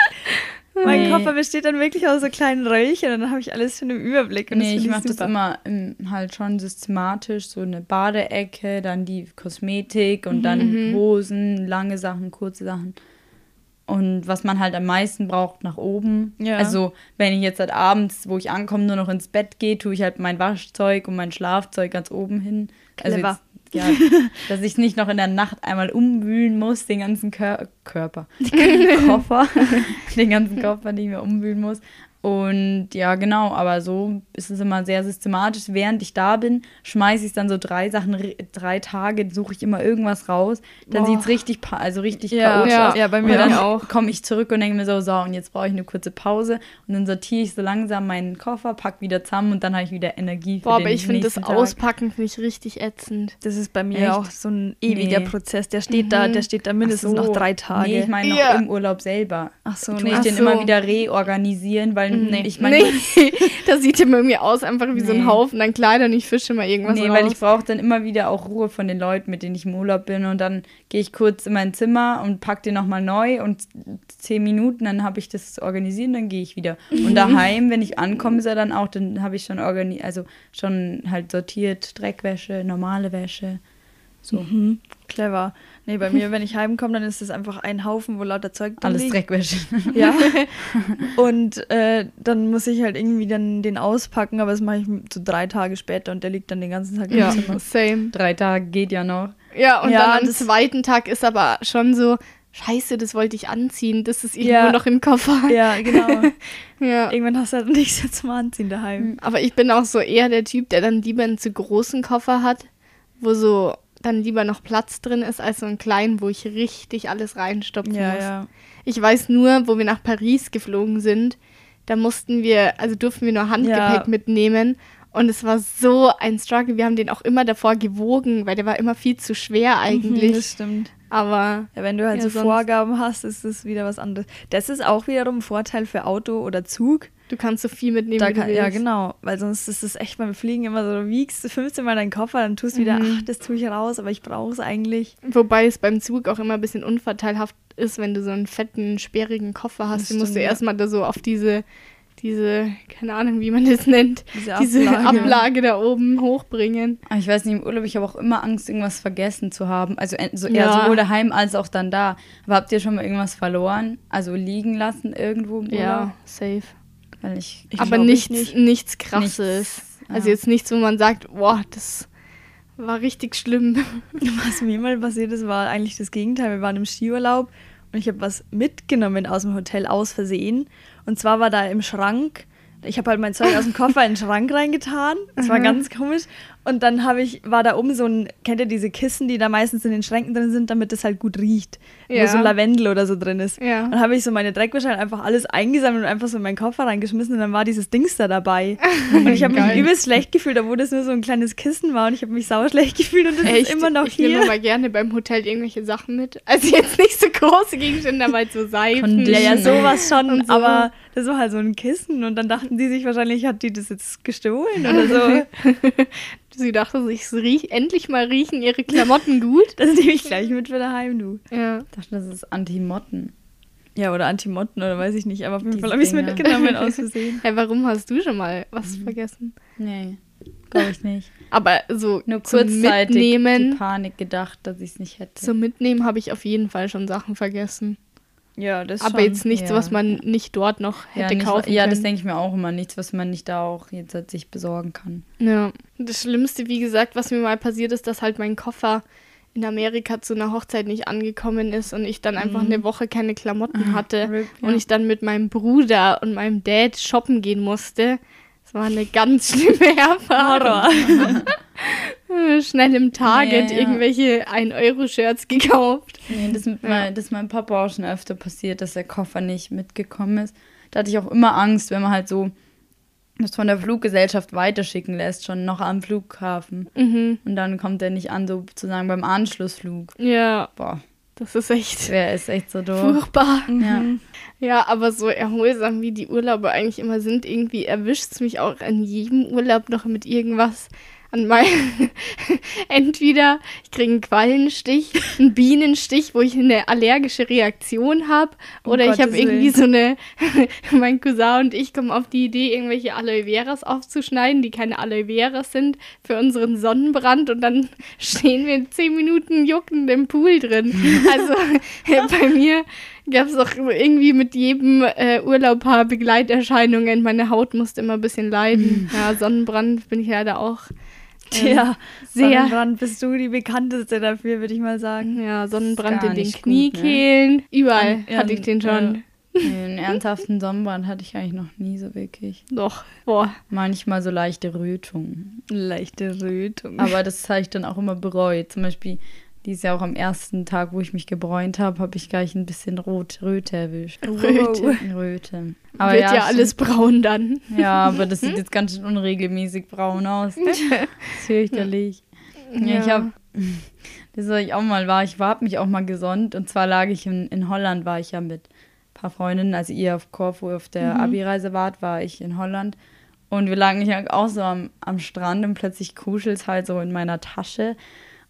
Speaker 1: Mein
Speaker 3: Nee.
Speaker 1: Koffer besteht dann wirklich aus so kleinen Röllchen und dann habe ich alles schon im Überblick. Und
Speaker 3: nee, ich mache das immer ähm, halt schon systematisch. So eine Badeecke, dann die Kosmetik und dann Hosen, lange Sachen, kurze Sachen. Und was man halt am meisten braucht, nach oben.
Speaker 1: Ja.
Speaker 3: Also, wenn ich jetzt halt abends, wo ich ankomme, nur noch ins Bett gehe, tue ich halt mein Waschzeug und mein Schlafzeug ganz oben hin.
Speaker 1: Clever.
Speaker 3: Also jetzt, ja, dass ich nicht noch in der Nacht einmal umwühlen muss, den ganzen Kör Körper, den Koffer, den ganzen Koffer, den ich mir umwühlen muss. Und ja, genau, aber so ist es immer sehr systematisch. Während ich da bin, schmeiße ich dann so drei Sachen, drei Tage, suche ich immer irgendwas raus. Dann sieht es richtig, pa- also richtig
Speaker 1: Ja,
Speaker 3: chaotisch
Speaker 1: ja,
Speaker 3: aus.
Speaker 1: ja, bei
Speaker 3: Und
Speaker 1: mir
Speaker 3: dann
Speaker 2: auch.
Speaker 3: komme ich zurück und denke mir so, so, und jetzt brauche ich eine kurze Pause. Und dann sortiere ich so langsam meinen Koffer, pack wieder zusammen und dann habe ich wieder Energie für
Speaker 2: Boah,
Speaker 3: den
Speaker 2: aber ich finde das
Speaker 3: Tag.
Speaker 2: Auspacken finde ich richtig ätzend.
Speaker 1: Das ist bei mir
Speaker 3: Echt?
Speaker 1: auch so ein ewiger
Speaker 3: Nee.
Speaker 1: Prozess. Der steht da, der steht da mindestens
Speaker 3: so.
Speaker 1: noch drei Tage.
Speaker 3: Nee, ich meine noch
Speaker 2: Ja.
Speaker 3: im Urlaub selber.
Speaker 1: Ach so, nee.
Speaker 3: ich den
Speaker 2: so.
Speaker 3: immer wieder reorganisieren, weil
Speaker 1: Nee.
Speaker 3: ich meine,
Speaker 2: nee, das sieht immer irgendwie aus, einfach wie so ein
Speaker 3: Nee.
Speaker 2: Haufen an Kleidern. Ich fische mal irgendwas
Speaker 3: Nee,
Speaker 2: raus.
Speaker 3: weil ich brauche dann immer wieder auch Ruhe von den Leuten, mit denen ich im Urlaub bin. Und dann gehe ich kurz in mein Zimmer und pack den nochmal neu und zehn Minuten, dann habe ich das organisiert und dann gehe ich wieder. Und daheim, wenn ich ankomme, ist er dann auch, dann habe ich schon organisiert, also schon halt sortiert, Dreckwäsche, normale Wäsche. So.
Speaker 1: Mhm. Clever. Nee, bei mir, wenn ich heimkomme, dann ist das einfach ein Haufen, wo lauter Zeug drin
Speaker 3: Alles
Speaker 1: liegt.
Speaker 3: Dreckwäsche.
Speaker 1: Ja. und äh, dann muss ich halt irgendwie dann den auspacken, aber das mache ich so drei Tage später und der liegt dann den ganzen Tag
Speaker 2: ja,
Speaker 1: im Zimmer.
Speaker 2: same.
Speaker 3: Drei Tage geht ja noch.
Speaker 2: Ja, und
Speaker 1: Ja,
Speaker 2: dann am zweiten Tag ist aber schon so, scheiße, das wollte ich anziehen. Das ist irgendwo
Speaker 1: Ja.
Speaker 2: noch im Koffer.
Speaker 1: Ja, genau.
Speaker 2: Ja.
Speaker 1: Irgendwann hast du halt nichts mehr zum Anziehen daheim.
Speaker 2: Aber ich bin auch so eher der Typ, der dann lieber einen zu großen Koffer hat, wo so dann lieber noch Platz drin ist, als so einen kleinen, wo ich richtig alles reinstopfen
Speaker 1: Ja,
Speaker 2: muss.
Speaker 1: ja.
Speaker 2: Ich weiß nur, wo wir nach Paris geflogen sind, da mussten wir, also durften wir nur Handgepäck
Speaker 1: Ja.
Speaker 2: mitnehmen. Und es war so ein Struggle. Wir haben den auch immer davor gewogen, weil der war immer viel zu schwer
Speaker 1: Mhm,
Speaker 2: eigentlich.
Speaker 1: das stimmt.
Speaker 2: Aber
Speaker 1: Ja, wenn du halt
Speaker 2: Ja,
Speaker 1: so Vorgaben hast, ist das wieder was anderes. Das ist auch wiederum ein Vorteil für Auto oder Zug.
Speaker 2: du kannst so viel mitnehmen,
Speaker 1: Da kann, ja, genau. Weil sonst ist es echt beim Fliegen immer so, du wiegst 15 Mal deinen Koffer, dann tust du wieder,
Speaker 2: Mhm.
Speaker 1: ach, das tue ich raus, aber ich brauche es eigentlich.
Speaker 2: Wobei es beim Zug auch immer ein bisschen unvorteilhaft ist, wenn du so einen fetten, sperrigen Koffer hast.
Speaker 1: Das
Speaker 2: Den musst du
Speaker 1: ja.
Speaker 2: erstmal da so auf diese, diese, keine Ahnung, wie man das nennt,
Speaker 1: Diese
Speaker 2: diese
Speaker 1: Ablage.
Speaker 2: Ablage, da oben hochbringen.
Speaker 3: Aber Ich weiß nicht, im Urlaub, ich habe auch immer Angst, irgendwas vergessen zu haben. Also en- so eher
Speaker 2: Ja.
Speaker 3: sowohl daheim als auch dann da. Aber habt ihr schon mal irgendwas verloren? Also liegen lassen irgendwo im Urlaub?
Speaker 2: Ja, safe.
Speaker 3: Weil ich,
Speaker 1: Ich
Speaker 2: Aber nichts,
Speaker 1: nicht.
Speaker 2: nichts krasses.
Speaker 3: Nichts,
Speaker 2: Also
Speaker 3: ja.
Speaker 2: jetzt nichts, wo man sagt, boah, das war richtig schlimm.
Speaker 1: Was mir mal passiert ist, war eigentlich das Gegenteil. Wir waren im Skiurlaub und ich habe was mitgenommen aus dem Hotel aus Versehen. Und zwar war da im Schrank, ich habe halt mein Zeug aus dem Koffer in den Schrank reingetan. Das war ganz komisch. Und dann habe ich, war da oben so ein, kennt ihr diese Kissen, die da meistens in den Schränken drin sind, damit das halt gut riecht.
Speaker 2: Ja.
Speaker 1: Wo so Lavendel oder so drin ist.
Speaker 2: Ja.
Speaker 1: Und dann habe ich so meine Dreckwäsche halt einfach alles eingesammelt und einfach so in meinen Koffer reingeschmissen und dann war dieses Dings da dabei. Und ich habe mich übelst schlecht gefühlt, obwohl das nur so ein kleines Kissen war und ich habe mich sauer schlecht gefühlt und das
Speaker 2: Echt?
Speaker 1: ist immer noch
Speaker 2: ich
Speaker 1: hier.
Speaker 2: nehme mal gerne beim Hotel irgendwelche Sachen mit. Also jetzt nicht so große Gegenstände, aber halt so Seifen.
Speaker 1: Ja, ja, sowas schon,
Speaker 2: so.
Speaker 1: aber das war halt so ein Kissen und dann dachten die sich wahrscheinlich, hat die das jetzt gestohlen oder so.
Speaker 2: Sie dachte sich, riech, endlich mal riechen ihre Klamotten gut.
Speaker 1: Das nehme ich gleich mit für daheim, du.
Speaker 2: Ja.
Speaker 3: Ich dachte, das ist Anti-Motten.
Speaker 1: Ja, oder Antimotten oder weiß ich nicht, aber auf jeden Fall habe ich es mitgenommen aus Versehen.
Speaker 2: Hey, warum hast du schon mal was
Speaker 1: Mhm.
Speaker 2: vergessen?
Speaker 3: Nee, glaube ich nicht.
Speaker 2: Aber so
Speaker 3: Nur kurzzeitig die
Speaker 2: Mitnehmen,
Speaker 3: Panik gedacht, dass ich es nicht hätte.
Speaker 2: zum Mitnehmen habe ich auf jeden Fall schon Sachen vergessen.
Speaker 1: Ja, das
Speaker 2: Aber
Speaker 1: schon.
Speaker 2: jetzt nichts,
Speaker 3: ja.
Speaker 2: was man nicht dort noch
Speaker 3: ja,
Speaker 2: hätte
Speaker 3: nicht,
Speaker 2: kaufen
Speaker 3: ja,
Speaker 2: können.
Speaker 3: das denke ich mir auch immer. Nichts, was man nicht da auch jetzt halt sich besorgen kann.
Speaker 2: Ja. Das Schlimmste, wie gesagt, was mir mal passiert ist, dass halt mein Koffer in Amerika zu einer Hochzeit nicht angekommen ist und ich dann einfach eine Woche keine Klamotten hatte
Speaker 3: RIP, ja.
Speaker 2: und ich dann mit meinem Bruder und meinem Dad shoppen gehen musste. Das war eine ganz schlimme Erfahrung. Schnell im Target
Speaker 3: Ja, ja.
Speaker 2: irgendwelche 1-Euro-Shirts gekauft.
Speaker 3: Nee, das, mit mein, das ist meinem Papa auch schon öfter passiert, dass der Koffer nicht mitgekommen ist. da hatte ich auch immer Angst, wenn man halt so das von der Fluggesellschaft weiterschicken lässt, schon noch am Flughafen.
Speaker 2: Mhm.
Speaker 3: Und dann kommt er nicht an, sozusagen beim Anschlussflug.
Speaker 2: Ja,
Speaker 3: Boah,
Speaker 2: das ist echt
Speaker 3: wer ist echt so doof.
Speaker 2: furchtbar.
Speaker 3: Ja.
Speaker 2: Ja, aber so erholsam wie die Urlaube eigentlich immer sind, irgendwie erwischt es mich auch an jedem Urlaub noch mit irgendwas an meinem. Entweder ich kriege einen Quallenstich, einen Bienenstich, wo ich eine allergische Reaktion habe,
Speaker 1: Um
Speaker 2: oder ich habe irgendwie so eine. mein Cousin und ich kommen auf die Idee, irgendwelche Aloe Veras aufzuschneiden, die keine Aloe Veras sind, für unseren Sonnenbrand und dann stehen wir in zehn Minuten juckend im Pool drin. Also bei mir gab es auch irgendwie mit jedem äh, Urlaub paar Begleiterscheinungen. Meine Haut musste immer ein bisschen leiden. Ja, Sonnenbrand bin ich leider auch. Ähm,
Speaker 1: Ja,
Speaker 2: sehr.
Speaker 1: Sonnenbrand bist du die bekannteste dafür, würde ich mal sagen.
Speaker 2: Ja, Sonnenbrand in den
Speaker 3: gut, ne?
Speaker 2: Kniekehlen. Überall
Speaker 1: Ja,
Speaker 2: hatte ich den schon.
Speaker 3: Nee, Einen ernsthaften Sonnenbrand hatte ich eigentlich noch nie so wirklich.
Speaker 2: Doch, boah.
Speaker 3: Manchmal so leichte Rötungen.
Speaker 1: Leichte Rötung.
Speaker 3: Aber das habe ich dann auch immer bereut. Zum Beispiel dieses Jahr auch am ersten Tag, wo ich mich gebräunt habe, habe ich gleich ein bisschen Rot, Röte erwischt.
Speaker 2: Röte.
Speaker 3: Röte.
Speaker 2: Wird ja,
Speaker 3: stimmt.
Speaker 2: alles braun dann.
Speaker 3: Ja, aber das sieht jetzt ganz schön unregelmäßig braun aus. Das ist fürchterlich. Ja, ich habe, das soll ich auch mal war, ich habe mich auch mal gesonnt und zwar lag ich in, in Holland, war ich ja mit ein paar Freundinnen, als ihr auf Korfu auf der Abi-Reise wart, war ich in Holland und wir lagen ja auch so am, am Strand und plötzlich kuschelt's halt so in meiner Tasche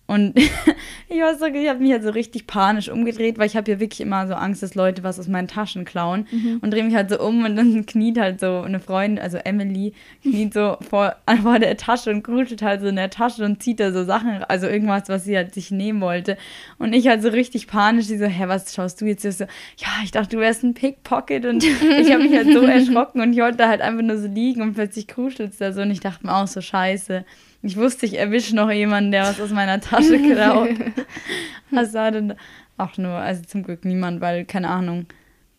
Speaker 3: und ich war so, ich habe mich halt so richtig panisch umgedreht, weil ich habe ja wirklich immer so Angst, dass Leute was aus meinen Taschen klauen und drehe mich halt so um und dann kniet halt so eine Freundin, also Emily, kniet so vor, vor der Tasche und kuschelt halt so in der Tasche und zieht da so Sachen, also irgendwas, was sie halt sich nehmen wollte. Und ich halt so richtig panisch, die so, hä, was schaust du jetzt? Ich so, ja, ich dachte, du wärst ein Pickpocket und ich habe mich halt so erschrocken und ich wollte da halt einfach nur so liegen und plötzlich kuschelt's da so und ich dachte mir auch so, scheiße. Ich wusste, ich erwische noch jemanden, der was aus meiner Tasche klaut. Was war denn? Auch nur, also zum Glück niemand, weil, keine Ahnung,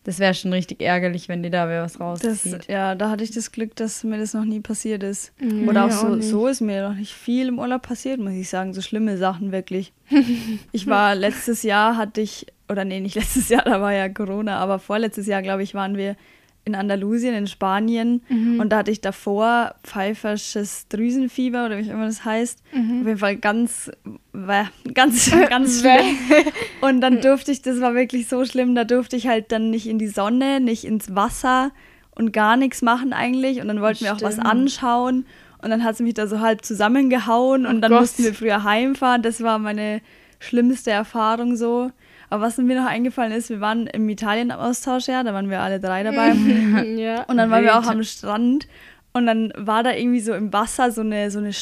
Speaker 3: das wäre schon richtig ärgerlich, wenn dir da wer was
Speaker 1: das,
Speaker 3: rauszieht.
Speaker 1: ja, da hatte ich das Glück, dass mir das noch nie passiert ist.
Speaker 2: Mhm,
Speaker 1: Oder auch so,
Speaker 2: auch
Speaker 1: so ist mir noch nicht viel im Urlaub passiert, muss ich sagen. So schlimme Sachen wirklich. ich war letztes Jahr, hatte ich, oder nee, nicht letztes Jahr, da war ja Corona, aber vorletztes Jahr, glaube ich, waren wir in Andalusien, in Spanien.
Speaker 2: Mhm.
Speaker 1: Und da hatte ich davor pfeifersches Drüsenfieber oder wie auch immer das heißt.
Speaker 2: Mhm.
Speaker 1: Auf jeden Fall ganz, ganz, ganz schlimm. Und dann durfte ich, das war wirklich so schlimm, da durfte ich halt dann nicht in die Sonne, nicht ins Wasser und gar nichts machen eigentlich. Und dann wollten wir auch was
Speaker 3: Stimmt.
Speaker 1: anschauen. Und dann hat sie mich da so halb zusammengehauen und
Speaker 2: Oh
Speaker 1: dann
Speaker 2: Gott.
Speaker 1: mussten wir früher heimfahren. Das war meine schlimmste Erfahrung so. Aber was mir noch eingefallen ist, wir waren im Italien-Austausch, ja, da waren wir alle drei dabei.
Speaker 2: ja.
Speaker 1: Und dann waren wir auch am Strand und dann war da irgendwie so im Wasser so eine, so eine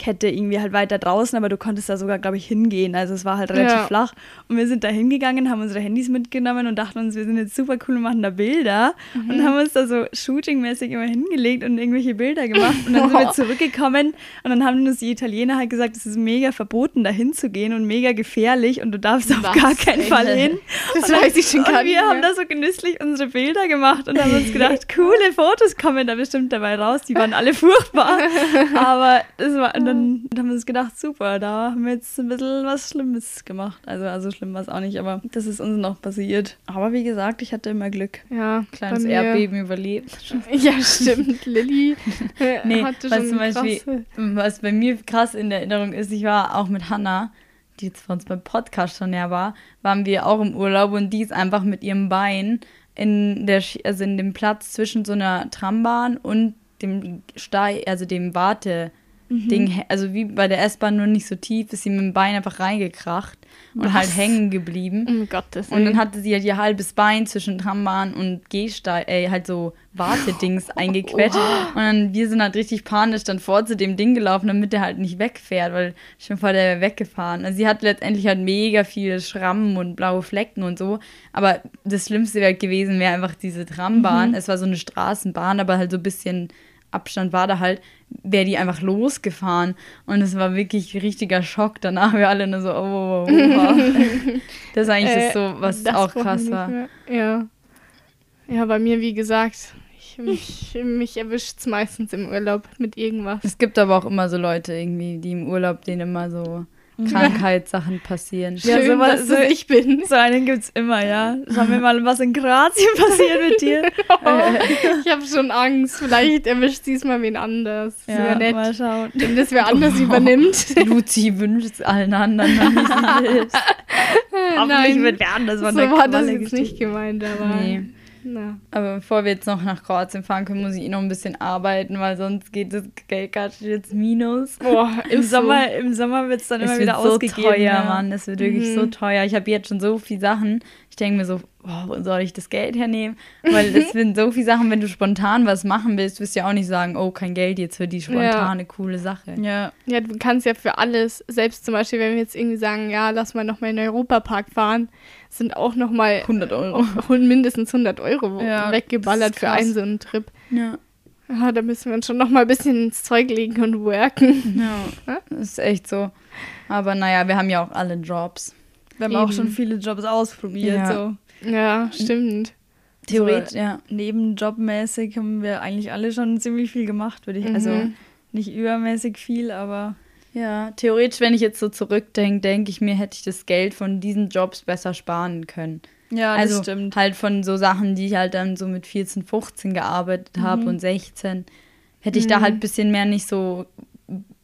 Speaker 1: Steinkette irgendwie halt weiter draußen, aber du konntest da sogar, glaube ich, hingehen. Also es war halt relativ
Speaker 2: Ja.
Speaker 1: flach. Und wir sind da hingegangen, haben unsere Handys mitgenommen und dachten uns, wir sind jetzt super cool und machen da Bilder. Und haben uns da so shootingmäßig immer hingelegt und irgendwelche Bilder gemacht. Und dann sind wir zurückgekommen und dann haben uns die Italiener halt gesagt, es ist mega verboten, da hinzugehen und mega gefährlich und du darfst auf
Speaker 2: Was,
Speaker 1: gar keinen? Fall hin.
Speaker 2: Das
Speaker 1: Und
Speaker 2: weiß ich schon gar nicht
Speaker 1: wir haben
Speaker 2: mehr.
Speaker 1: da so genüsslich unsere Bilder gemacht und haben uns gedacht, coole Fotos kommen da bestimmt dabei raus. Die waren alle furchtbar. Aber das war, und dann haben wir uns gedacht, super, da haben wir jetzt ein bisschen was Schlimmes gemacht. Also, also schlimm war es auch nicht, aber das ist uns noch passiert. Aber wie gesagt, ich hatte immer Glück.
Speaker 2: Ja,
Speaker 3: Kleines Erdbeben überlebt.
Speaker 2: Ja, stimmt. Lilly äh,
Speaker 3: Nee,
Speaker 2: hatte
Speaker 3: was
Speaker 2: schon
Speaker 3: zum Beispiel, was bei mir krass in der Erinnerung ist, ich war auch mit Hannah, die jetzt bei uns beim Podcast schon ja war, waren wir auch im Urlaub und die ist einfach mit ihrem Bein in der, also in dem Platz zwischen so einer Trambahn und dem Steig, also dem Warte. Ding, hä- also wie bei der S-Bahn nur nicht so tief, ist sie mit dem Bein einfach reingekracht und halt hängen geblieben.
Speaker 2: Um Gottes
Speaker 3: Und dann
Speaker 2: Willen.
Speaker 3: hatte sie halt ihr halbes Bein zwischen Trambahn und Gehsteig, äh, halt so Wartedings eingequetscht. Und dann, wir sind halt richtig panisch dann vor zu dem Ding gelaufen, damit der halt nicht wegfährt, weil schon vor der wäre weggefahren. Also sie hat letztendlich halt mega viele Schrammen und blaue Flecken und so. Aber das Schlimmste wäre gewesen, wäre einfach diese Trambahn. Es war so eine Straßenbahn, aber halt so ein bisschen Abstand war da halt, wäre die einfach losgefahren. Und es war wirklich richtiger Schock. Danach wir alle nur so, oh, oh, oh, oh. Das ist eigentlich
Speaker 2: Äh,
Speaker 3: das so, was
Speaker 2: das
Speaker 3: auch krass war.
Speaker 2: Ja. Ja, bei mir, wie gesagt, ich, mich, mich erwischt es meistens im Urlaub mit irgendwas.
Speaker 3: Es gibt aber auch immer so Leute irgendwie, die im Urlaub denen immer so Krankheitssachen passieren.
Speaker 2: Schön, ja, sowas, dass so, ich bin.
Speaker 1: So einen gibt es immer, ja. Schauen wir mal, was in Kroatien passiert mit dir.
Speaker 2: oh, ich habe schon Angst. Vielleicht erwischt sie es mal wen anders. Ja, wäre nett. Mal schauen. Wenn das wer anders oh, übernimmt.
Speaker 3: Luzi wünscht es allen anderen, wenn sie hilft.
Speaker 2: Hoffentlich wird wer anders von so der war das jetzt nicht gemeint, aber... Nee.
Speaker 3: Na. Aber bevor wir jetzt noch nach Kroatien fahren können, muss ich eh noch ein bisschen arbeiten, weil sonst geht das Geld jetzt minus.
Speaker 1: Boah, im Sommer, im Sommer wird es dann immer wieder
Speaker 3: so
Speaker 1: ausgegeben.
Speaker 3: teuer, ja. Mann. Es wird wirklich mhm. so teuer. Ich habe jetzt schon so viele Sachen. Ich denke mir so, oh, wo soll ich das Geld hernehmen? Weil es sind so viele Sachen, wenn du spontan was machen willst, wirst du ja auch nicht sagen, oh, kein Geld jetzt für die spontane, ja. coole Sache.
Speaker 2: Ja. ja, du kannst ja für alles, selbst zum Beispiel, wenn wir jetzt irgendwie sagen, ja, lass mal nochmal in den Europapark fahren, sind auch nochmal
Speaker 3: 100 Euro.
Speaker 2: mindestens 100 Euro ja, weggeballert für einen so einen Trip. Ja. Ja, da müssen wir uns schon nochmal ein bisschen ins Zeug legen und worken.
Speaker 3: Ja, das ist echt so. Aber naja, wir haben ja auch alle Jobs.
Speaker 1: Wir haben Eben. auch schon viele Jobs ausprobiert. Ja. So.
Speaker 2: Ja, stimmt.
Speaker 1: Theoretisch, so, ja. Nebenjobmäßig haben wir eigentlich alle schon ziemlich viel gemacht, würde ich. Also mhm. Also nicht übermäßig viel, aber.
Speaker 3: Ja, theoretisch, wenn ich jetzt so zurückdenke, denke ich mir, hätte ich das Geld von diesen Jobs besser sparen können.
Speaker 1: Ja, das also stimmt.
Speaker 3: Halt von so Sachen, die ich halt dann so mit 14, 15 gearbeitet habe mhm. und 16, hätte ich mhm. da halt ein bisschen mehr nicht so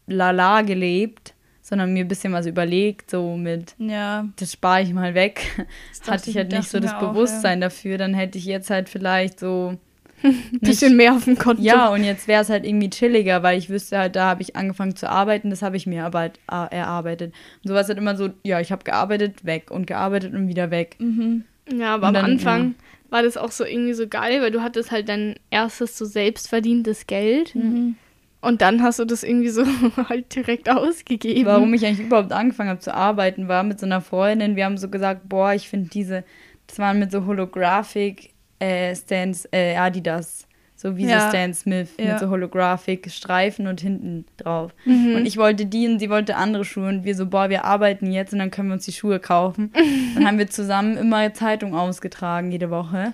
Speaker 3: lala gelebt sondern mir ein bisschen was überlegt, so mit,
Speaker 1: ja.
Speaker 3: das spare ich mal weg. Hatte ich halt nicht so das Bewusstsein auch, ja. dafür, dann hätte ich jetzt halt vielleicht so
Speaker 2: ein bisschen mehr auf dem Konto.
Speaker 3: Ja, und jetzt wäre es halt irgendwie chilliger, weil ich wüsste halt, da habe ich angefangen zu arbeiten, das habe ich mir aber halt erarbeitet. Und sowas halt immer so, ja, ich habe gearbeitet, weg und gearbeitet und wieder weg.
Speaker 2: Mhm. Ja, aber dann, am Anfang ja. war das auch so irgendwie so geil, weil du hattest halt dein erstes so selbstverdientes Geld. Mhm. Und dann hast du das irgendwie so halt direkt ausgegeben.
Speaker 3: Warum ich eigentlich überhaupt angefangen habe zu arbeiten, war mit so einer Freundin. Wir haben so gesagt, boah, ich finde diese, das waren mit so Holographic äh, Stands, äh, Adidas. So wie ja. so Stan Smith ja. mit so Holographic Streifen und hinten drauf. Mhm. Und ich wollte die und sie wollte andere Schuhe. Und wir so, boah, wir arbeiten jetzt und dann können wir uns die Schuhe kaufen. dann haben wir zusammen immer Zeitung ausgetragen jede Woche.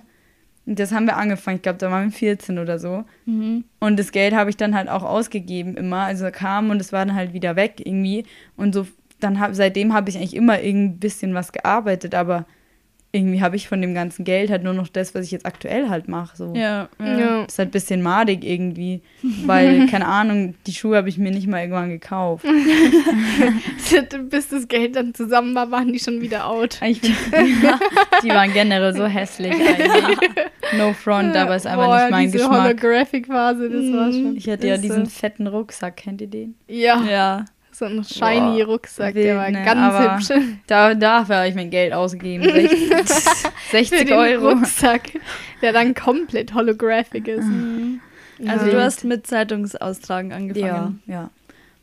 Speaker 3: Und das haben wir angefangen, ich glaube, da waren wir 14 oder so. Mhm. Und das Geld habe ich dann halt auch ausgegeben immer. Also kam und es war dann halt wieder weg irgendwie. Und so, dann hab, seitdem habe ich eigentlich immer ein bisschen was gearbeitet, aber irgendwie habe ich von dem ganzen Geld halt nur noch das, was ich jetzt aktuell halt mache. So.
Speaker 1: Ja, ja.
Speaker 3: Ist halt ein bisschen madig irgendwie, weil, keine Ahnung, die Schuhe habe ich mir nicht mal irgendwann gekauft.
Speaker 2: Bis das Geld dann zusammen war, waren die schon wieder out.
Speaker 3: Ich ja, die waren generell so hässlich eigentlich. No front, aber ist einfach Boah, nicht mein diese Geschmack.
Speaker 2: Holographic-Phase, das war schon.
Speaker 3: Ich hatte ja diesen fetten Rucksack, kennt ihr den?
Speaker 2: Ja. Ja. So ein shiny Boah, Rucksack, wild, der war ne? ganz hübsch.
Speaker 3: Da, dafür habe ich mein Geld ausgegeben. 60, 60
Speaker 2: Für den
Speaker 3: Euro.
Speaker 2: Rucksack, der dann komplett holographic ist.
Speaker 1: Mhm. Also ja. du hast mit Zeitungsaustragen angefangen.
Speaker 3: Ja, ja.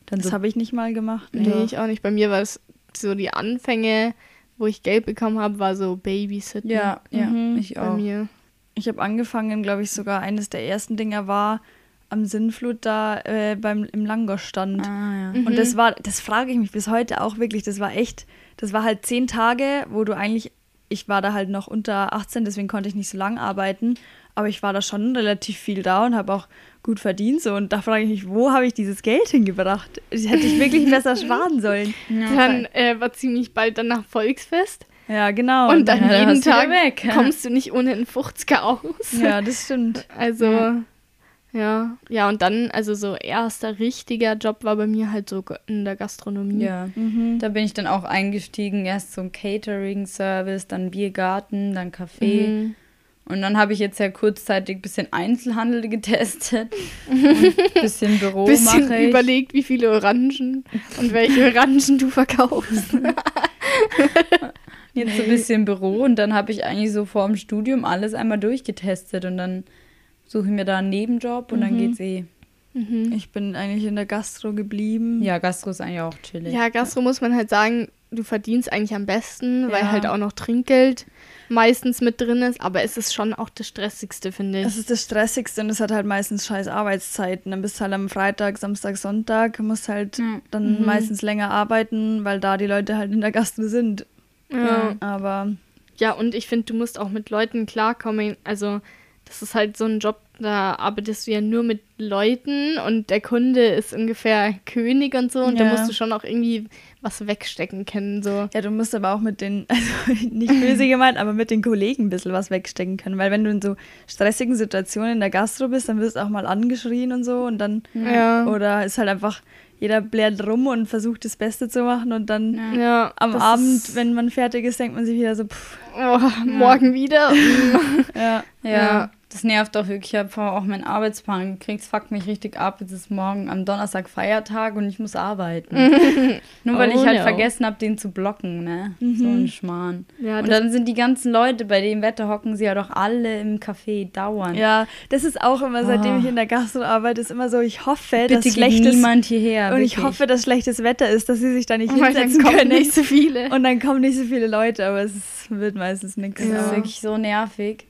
Speaker 1: Dann das so habe ich nicht mal gemacht.
Speaker 2: Nee, ja. ich auch nicht. Bei mir war es so die Anfänge, wo ich Geld bekommen habe, war so Babysitten.
Speaker 3: Ja, ja, mhm. ich auch. Bei mir.
Speaker 1: Ich habe angefangen, glaube ich, sogar eines der ersten Dinge war, am Sinnflut da äh, beim, im Langosch stand. Ah, ja. mhm. Und das war, das frage ich mich bis heute auch wirklich, das war echt, das war halt zehn Tage, wo du eigentlich, ich war da halt noch unter 18, deswegen konnte ich nicht so lang arbeiten, aber ich war da schon relativ viel da und habe auch gut verdient so und da frage ich mich, wo habe ich dieses Geld hingebracht? Das hätte ich wirklich besser sparen sollen.
Speaker 2: Ja. Dann äh, war ziemlich bald danach Volksfest.
Speaker 1: Ja, genau.
Speaker 2: Und dann ja, jeden Tag weg, kommst du nicht ohne einen 50er aus.
Speaker 1: Ja, das stimmt.
Speaker 2: Also, ja. Ja, ja, und dann, also so erster richtiger Job war bei mir halt so in der Gastronomie.
Speaker 3: Ja, mhm. da bin ich dann auch eingestiegen. Erst so ein Catering-Service, dann Biergarten, dann Café. Mhm. Und dann habe ich jetzt ja kurzzeitig ein bisschen Einzelhandel getestet. und ein bisschen Büro bisschen mache ich.
Speaker 2: überlegt, wie viele Orangen und welche Orangen du verkaufst.
Speaker 3: jetzt so ein bisschen Büro und dann habe ich eigentlich so vor dem Studium alles einmal durchgetestet und dann suche ich mir da einen Nebenjob und mhm. dann geht's eh.
Speaker 1: Mhm. Ich bin eigentlich in der Gastro geblieben.
Speaker 3: Ja, Gastro ist eigentlich auch chillig.
Speaker 2: Ja, Gastro muss man halt sagen, du verdienst eigentlich am besten, ja. weil halt auch noch Trinkgeld meistens mit drin ist, aber es ist schon auch das Stressigste, finde ich.
Speaker 1: Es ist das Stressigste und es hat halt meistens scheiß Arbeitszeiten. Dann bist du halt am Freitag, Samstag, Sonntag, musst halt mhm. dann mhm. meistens länger arbeiten, weil da die Leute halt in der Gastro sind. Ja. ja aber.
Speaker 2: Ja, und ich finde, du musst auch mit Leuten klarkommen. Also, das ist halt so ein Job, da arbeitest du ja nur mit Leuten und der Kunde ist ungefähr König und so und
Speaker 1: Ja.
Speaker 2: da musst du schon auch irgendwie was wegstecken können. So.
Speaker 1: Ja, du musst aber auch mit den, also nicht böse gemeint, aber mit den Kollegen ein bisschen was wegstecken können. Weil wenn du in so stressigen Situationen in der Gastro bist, dann wirst du auch mal angeschrien und so und dann,
Speaker 2: Ja.
Speaker 1: oder ist halt einfach, jeder blärt rum und versucht das Beste zu machen und dann
Speaker 3: Ja.
Speaker 1: Am
Speaker 2: das
Speaker 1: Abend, wenn man fertig ist, denkt man sich wieder so, pff,
Speaker 2: oh, morgen wieder.
Speaker 1: ja.
Speaker 3: Ja,
Speaker 2: Ja.
Speaker 3: Das nervt auch wirklich. Ich habe vorher auch meinen Arbeitsplan gekriegt. Es fuckt mich richtig ab. Jetzt ist morgen am Donnerstag Feiertag und ich muss arbeiten. Nur weil
Speaker 2: Oh
Speaker 3: ich halt
Speaker 2: no.
Speaker 3: vergessen habe, den zu blocken, ne? So ein Schmarrn.
Speaker 2: Ja,
Speaker 3: und dann sind die ganzen Leute, bei dem Wetter hocken sie ja doch alle im Café dauernd.
Speaker 1: Ja, das ist auch immer, seitdem
Speaker 3: Ah.
Speaker 1: ich in der Gastro arbeite, ist immer so, ich hoffe,
Speaker 3: Bitte
Speaker 1: dass schlechtes
Speaker 3: niemand hierher.
Speaker 1: und ich
Speaker 3: wirklich.
Speaker 1: hoffe, dass schlechtes Wetter ist, dass sie sich da nicht
Speaker 2: dann
Speaker 1: hinsetzen
Speaker 2: kommen
Speaker 1: können.
Speaker 2: nicht so viele.
Speaker 1: Und dann kommen nicht so viele Leute, aber es wird meistens nichts.
Speaker 3: Das ist wirklich so nervig.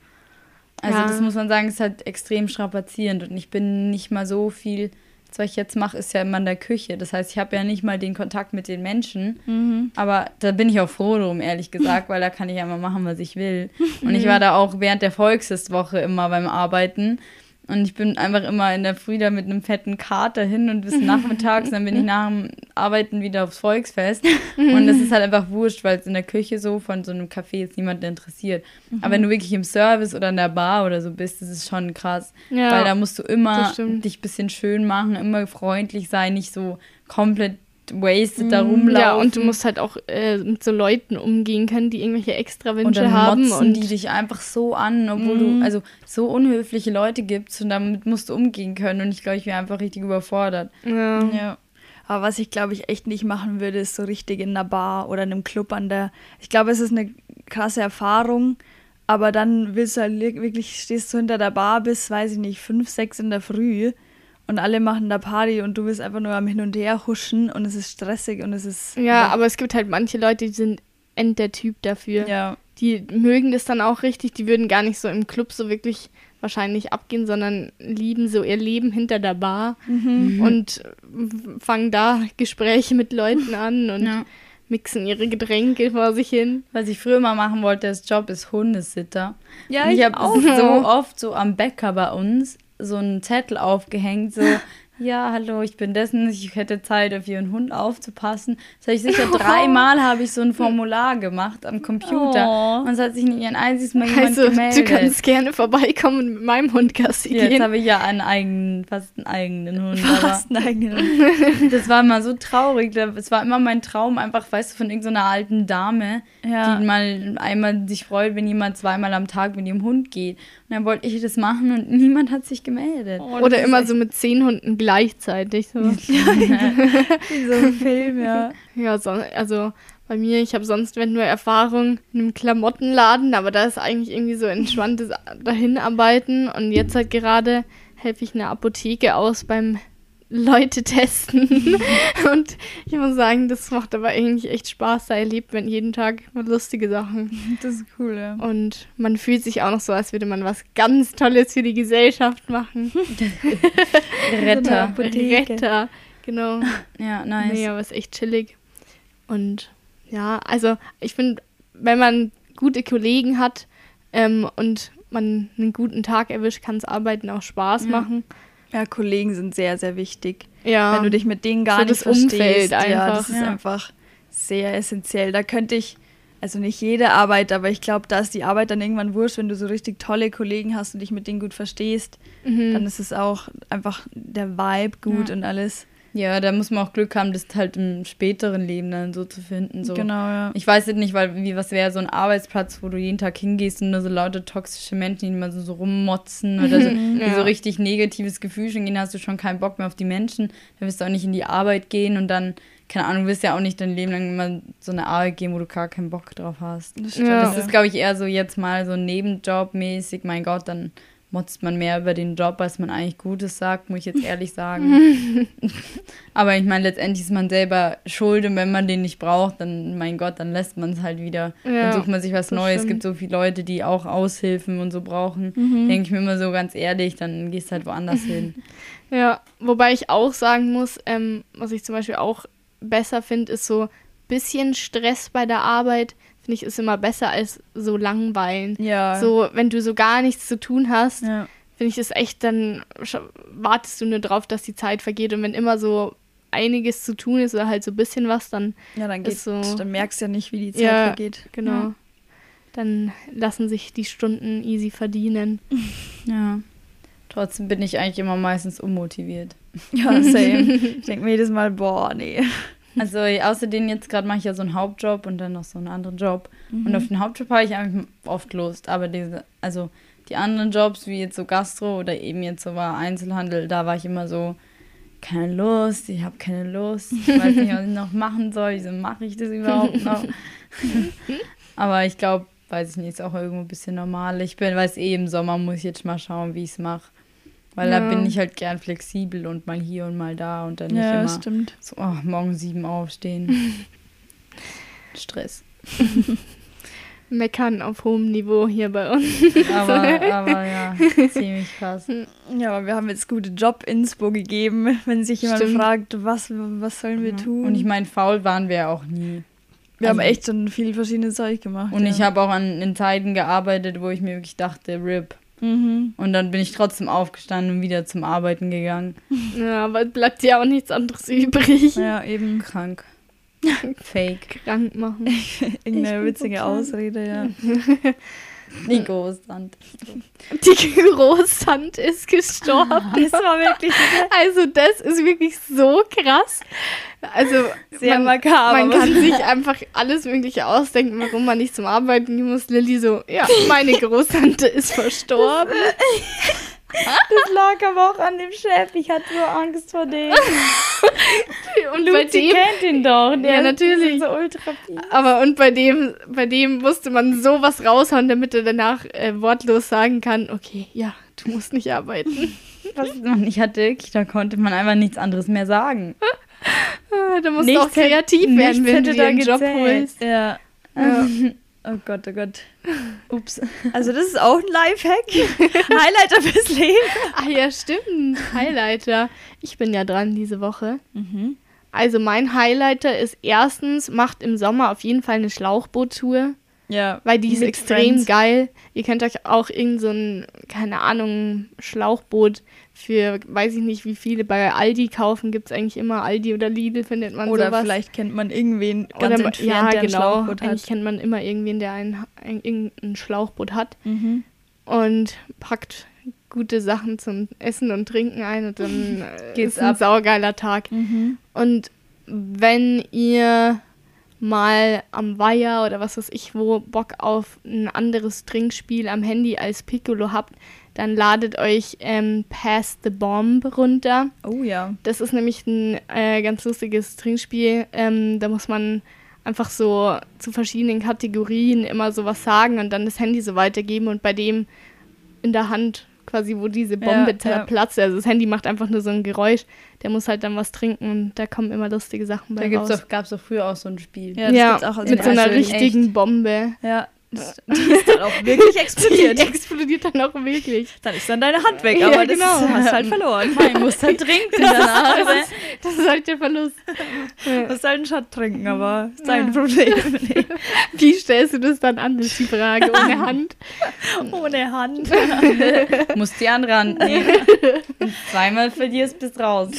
Speaker 3: Also
Speaker 2: Ja.
Speaker 3: das muss man sagen, ist halt extrem strapazierend und ich bin nicht mal so viel, das, was ich jetzt mache, ist ja immer in der Küche. Das heißt, ich habe ja nicht mal den Kontakt mit den Menschen,
Speaker 1: Mhm.
Speaker 3: aber da bin ich auch froh drum, ehrlich gesagt, weil da kann ich ja immer machen, was ich will. Und ich war da auch während der Volksfestwoche immer beim Arbeiten und ich bin einfach immer in der Früh da mit einem fetten Kater hin und bis nachmittags, dann bin ich nach dem Arbeiten wieder aufs Volksfest. Und das ist halt einfach wurscht, weil es in der Küche so von so einem Café jetzt niemanden interessiert. Aber wenn du wirklich im Service oder in der Bar oder so bist, das ist schon krass.
Speaker 2: Ja,
Speaker 3: weil da musst du immer dich ein bisschen schön machen, immer freundlich sein, nicht so komplett wasted da rumlaufen.
Speaker 2: Ja, und du musst halt auch äh, mit so Leuten umgehen können, die irgendwelche extra
Speaker 3: und dann
Speaker 2: haben. Und
Speaker 3: die dich einfach so an, obwohl
Speaker 1: Mhm.
Speaker 3: du, also so unhöfliche Leute gibst und damit musst du umgehen können. Und ich glaube, ich wäre einfach richtig überfordert.
Speaker 2: ja.
Speaker 1: Ja. Aber was ich, glaube ich, echt nicht machen würde, ist so richtig in einer Bar oder in einem Club an der. Ich glaube, es ist eine krasse Erfahrung, aber dann willst du halt wirklich, stehst du hinter der Bar bis, weiß ich nicht, fünf, sechs in der Früh und alle machen da Party und du bist einfach nur am Hin und Her huschen und es ist stressig und es ist.
Speaker 2: ja, aber es gibt halt manche Leute, die sind end der Typ dafür.
Speaker 1: Ja.
Speaker 2: Die mögen das dann auch richtig, die würden gar nicht so im Club so wirklich wahrscheinlich abgehen, sondern lieben so ihr Leben hinter der Bar
Speaker 1: Mhm.
Speaker 2: und fangen da Gespräche mit Leuten an und
Speaker 3: Ja.
Speaker 2: mixen ihre Getränke vor sich hin.
Speaker 3: Was ich früher mal machen wollte als Job, ist Hundesitter.
Speaker 1: Ja,
Speaker 3: Und ich
Speaker 1: ich
Speaker 3: habe
Speaker 1: auch.
Speaker 3: so oft so am Bäcker bei uns so einen Zettel aufgehängt, so, ja, hallo, ich bin dessen, ich hätte Zeit, auf ihren Hund aufzupassen. Das habe ich sicher dreimal habe ich so ein Formular gemacht am Computer.
Speaker 1: Oh.
Speaker 3: Und es hat sich nicht ein einziges Mal jemand
Speaker 2: Also,
Speaker 3: gemeldet.
Speaker 2: du kannst gerne vorbeikommen und mit meinem Hund Gassi
Speaker 3: ja, jetzt
Speaker 2: gehen.
Speaker 3: habe ich ja einen eigenen, fast einen eigenen Hund.
Speaker 1: Fast einen eigenen.
Speaker 3: Aber das war immer so traurig. Es war immer mein Traum, einfach, weißt du, von irgendeiner alten Dame,
Speaker 1: Ja.
Speaker 3: die mal einmal sich freut, wenn jemand zweimal am Tag mit ihrem Hund geht. Dann wollte ich das machen und niemand hat sich gemeldet.
Speaker 1: Oh,
Speaker 2: Oder immer so mit zehn Hunden gleichzeitig. So.
Speaker 1: wie so ein Film, ja.
Speaker 2: Ja, so, also bei mir, ich habe sonst wenn nur Erfahrung in einem Klamottenladen, aber da ist eigentlich irgendwie so entspanntes Dahinarbeiten und jetzt halt gerade helfe ich einer Apotheke aus beim Leute testen und ich muss sagen, das macht aber eigentlich echt Spaß, da erlebt man jeden Tag lustige Sachen
Speaker 1: Das ist cool, ja.
Speaker 2: und man fühlt sich auch noch so, als würde man was ganz Tolles für die Gesellschaft machen.
Speaker 3: Retter.
Speaker 1: Apotheke.
Speaker 2: Retter, genau.
Speaker 3: Ja, nice.
Speaker 2: Nee, aber ist echt chillig. Und ja, also ich finde, wenn man gute Kollegen hat ähm, und man einen guten Tag erwischt, kann es Arbeiten auch Spaß
Speaker 3: Ja.
Speaker 2: machen.
Speaker 1: Ja, Kollegen sind sehr, sehr wichtig.
Speaker 2: Ja,
Speaker 1: Wenn du dich mit denen gar
Speaker 2: So
Speaker 1: nicht
Speaker 2: das
Speaker 1: verstehst.
Speaker 2: Umfeld
Speaker 1: Ja,
Speaker 2: einfach.
Speaker 1: das ist
Speaker 3: Ja.
Speaker 1: einfach sehr essentiell. Da könnte ich, also nicht jede Arbeit, aber ich glaube, da ist die Arbeit dann irgendwann wurscht, wenn du so richtig tolle Kollegen hast und dich mit denen gut verstehst,
Speaker 2: mhm.
Speaker 1: dann ist es auch einfach der Vibe gut
Speaker 3: Ja.
Speaker 1: und alles.
Speaker 3: Ja, da muss man auch Glück haben, das halt im späteren Leben dann so zu finden. So.
Speaker 1: Genau, ja.
Speaker 3: Ich weiß jetzt nicht, weil wie was wäre so ein Arbeitsplatz, wo du jeden Tag hingehst und nur so laute toxische Menschen, die immer so, so rummotzen oder so, die
Speaker 2: Ja.
Speaker 3: so richtig negatives Gefühl schon gehen, hast du schon keinen Bock mehr auf die Menschen. Dann wirst du auch nicht in die Arbeit gehen und dann, keine Ahnung, wirst ja auch nicht dein Leben lang immer so eine Arbeit gehen, wo du gar keinen Bock drauf hast.
Speaker 1: Das
Speaker 2: Ja.
Speaker 3: Das ist, glaube ich, eher so jetzt mal so Nebenjob-mäßig. Mein Gott, dann motzt man mehr über den Job, als man eigentlich Gutes sagt, muss ich jetzt ehrlich sagen. Aber ich meine, letztendlich ist man selber schuld und wenn man den nicht braucht, dann, mein Gott, dann lässt man es halt wieder.
Speaker 2: Ja,
Speaker 3: dann sucht man sich was Neues. Es gibt so viele Leute, die auch Aushilfen und so brauchen.
Speaker 1: Mhm.
Speaker 3: Denke ich mir immer so ganz ehrlich, dann gehst halt woanders hin.
Speaker 2: Ja, wobei ich auch sagen muss, ähm, was ich zum Beispiel auch besser finde, ist so bisschen Stress bei der Arbeit, finde ich, ist immer besser als so langweilen.
Speaker 1: Ja.
Speaker 2: So, wenn du so gar nichts zu tun hast,
Speaker 1: ja.
Speaker 2: finde ich es echt, dann wartest du nur drauf, dass die Zeit vergeht. Und wenn immer so einiges zu tun ist oder halt so ein bisschen was, dann
Speaker 1: Ja, dann geht,
Speaker 2: so-
Speaker 1: dann merkst du ja nicht, wie die Zeit
Speaker 2: Ja.
Speaker 1: vergeht.
Speaker 2: genau.
Speaker 3: Ja.
Speaker 2: Dann lassen sich die Stunden easy verdienen.
Speaker 3: Ja. Trotzdem bin ich eigentlich immer meistens unmotiviert.
Speaker 1: Ja, same. ich denke mir jedes Mal, boah, nee.
Speaker 3: Also außerdem jetzt gerade mache ich ja so einen Hauptjob und dann noch so einen anderen Job.
Speaker 1: Mhm.
Speaker 3: Und auf den Hauptjob habe ich eigentlich oft Lust. Aber diese, also die anderen Jobs, wie jetzt so Gastro oder eben jetzt so war Einzelhandel, da war ich immer so, keine Lust, ich habe keine Lust, ich weiß nicht, was ich noch machen soll, wieso mache ich das überhaupt noch? Aber ich glaube, weiß ich nicht, ist auch irgendwo ein bisschen normal. Ich bin, weiß eh, im Sommer muss ich jetzt mal schauen, wie ich es mache. Weil da
Speaker 2: Ja.
Speaker 3: bin ich halt gern flexibel und mal hier und mal da und dann nicht
Speaker 1: Ja,
Speaker 3: immer
Speaker 1: stimmt.
Speaker 3: so, oh, morgen sieben aufstehen. Stress.
Speaker 2: Meckern auf hohem Niveau hier bei uns.
Speaker 3: Aber, aber ja, ziemlich krass.
Speaker 1: Ja, aber wir haben jetzt gute Job-Inspo gegeben, wenn sich jemand
Speaker 2: Stimmt.
Speaker 1: fragt, was, was sollen wir tun.
Speaker 3: Und ich meine, faul waren wir ja auch nie.
Speaker 1: wir haben
Speaker 3: also-
Speaker 1: echt schon viel verschiedenes Zeug gemacht.
Speaker 3: Und
Speaker 1: ja.
Speaker 3: ich habe auch an in Zeiten gearbeitet, wo ich mir wirklich dachte, RIP.
Speaker 1: Mhm.
Speaker 3: Und dann bin ich trotzdem aufgestanden und wieder zum Arbeiten gegangen.
Speaker 2: Ja, aber bleibt ja auch nichts anderes übrig.
Speaker 1: Ja, eben
Speaker 3: Krank. Fake.
Speaker 2: Krank machen.
Speaker 1: irgendeine witzige
Speaker 3: krank.
Speaker 1: Ausrede, ja.
Speaker 3: Die Großtante.
Speaker 2: Die Großhand ist gestorben.
Speaker 1: Das war wirklich
Speaker 2: Also das ist wirklich so krass. Also
Speaker 1: sehr
Speaker 2: man,
Speaker 1: makaber.
Speaker 2: man kann
Speaker 1: ich
Speaker 2: sich einfach alles Mögliche ausdenken, warum man nicht zum Arbeiten gehen muss. Lilly so, ja, meine Großtante ist verstorben.
Speaker 3: Das lag aber auch an dem Chef. Ich hatte so Angst vor dem.
Speaker 2: Und bei
Speaker 3: Luzi
Speaker 2: dem,
Speaker 3: kennt ihn doch. Der
Speaker 2: Ja,
Speaker 3: ist
Speaker 2: natürlich.
Speaker 3: So ultra fies.
Speaker 2: aber und bei dem, bei dem musste man sowas raushauen, damit er danach äh, wortlos sagen kann, okay, ja, du musst nicht arbeiten.
Speaker 3: Was man nicht hatte, da konnte man einfach nichts anderes mehr sagen.
Speaker 2: Ah, Da musst
Speaker 3: Nichts
Speaker 2: du auch kreativ werden, wenn du dir einen Job holst.
Speaker 1: Ja.
Speaker 2: Ja.
Speaker 1: Oh Gott, oh Gott.
Speaker 3: Ups.
Speaker 1: Also das ist auch ein Lifehack. Highlighter fürs Leben.
Speaker 2: Ah ja, stimmt. Highlighter. Ich bin ja dran diese Woche.
Speaker 1: Mhm.
Speaker 2: Also mein Highlighter ist erstens, macht im Sommer auf jeden Fall eine Schlauchboottour,
Speaker 1: Ja.
Speaker 2: weil die ist extrem
Speaker 1: Friends.
Speaker 2: geil. Ihr könnt euch auch irgend so ein, keine Ahnung, Schlauchboot für, weiß ich nicht wie viele, bei Aldi kaufen. Gibt es eigentlich immer Aldi oder Lidl, findet man
Speaker 1: Oder
Speaker 2: sowas.
Speaker 1: vielleicht kennt man irgendwen ganz
Speaker 2: Oder
Speaker 1: entfernt,
Speaker 2: ja,
Speaker 1: der ein
Speaker 2: genau.
Speaker 1: Schlauchboot hat.
Speaker 2: Eigentlich kennt man immer irgendwen, der ein, ein, irgendein Schlauchboot hat.
Speaker 1: Mhm.
Speaker 2: und packt gute Sachen zum Essen und Trinken ein und dann äh,
Speaker 3: Geht's
Speaker 2: ist ein
Speaker 3: ab.
Speaker 2: saugeiler Tag.
Speaker 1: Mhm.
Speaker 2: Und wenn ihr mal am Weiher oder was weiß ich wo Bock auf ein anderes Trinkspiel am Handy als Piccolo habt, dann ladet euch ähm, Pass the Bomb runter.
Speaker 1: Oh ja.
Speaker 2: Das ist nämlich ein äh, ganz lustiges Trinkspiel. Ähm, da muss man einfach so zu verschiedenen Kategorien immer sowas sagen und dann das Handy so weitergeben und bei dem in der Hand quasi, wo diese Bombe
Speaker 1: Ja,
Speaker 2: zerplatzt, also das Handy macht einfach nur so ein Geräusch, der muss halt dann was trinken und da kommen immer lustige Sachen
Speaker 3: Da
Speaker 2: bei
Speaker 3: gibt's
Speaker 2: raus.
Speaker 3: doch, gab's doch früher auch so ein Spiel.
Speaker 1: Ja, das
Speaker 2: ja,
Speaker 1: gibt's auch als
Speaker 2: mit so einer
Speaker 3: in
Speaker 2: richtigen Bombe.
Speaker 1: Ja. Das, die ist dann auch wirklich
Speaker 2: Die
Speaker 1: explodiert.
Speaker 2: explodiert dann auch wirklich.
Speaker 1: Dann ist dann deine Hand weg,
Speaker 2: Ja,
Speaker 1: aber das
Speaker 2: genau.
Speaker 1: hast du halt verloren.
Speaker 3: Man muss halt trinken danach.
Speaker 2: Das ist, das ist halt der Verlust.
Speaker 1: Du musst halt einen Shot trinken, aber ist dein Problem. Nee.
Speaker 2: Wie stellst du das dann an, ist die Frage, ohne Hand?
Speaker 1: Ohne Hand.
Speaker 3: musst die andere Hand nehmen. Und zweimal verlierst, bist raus.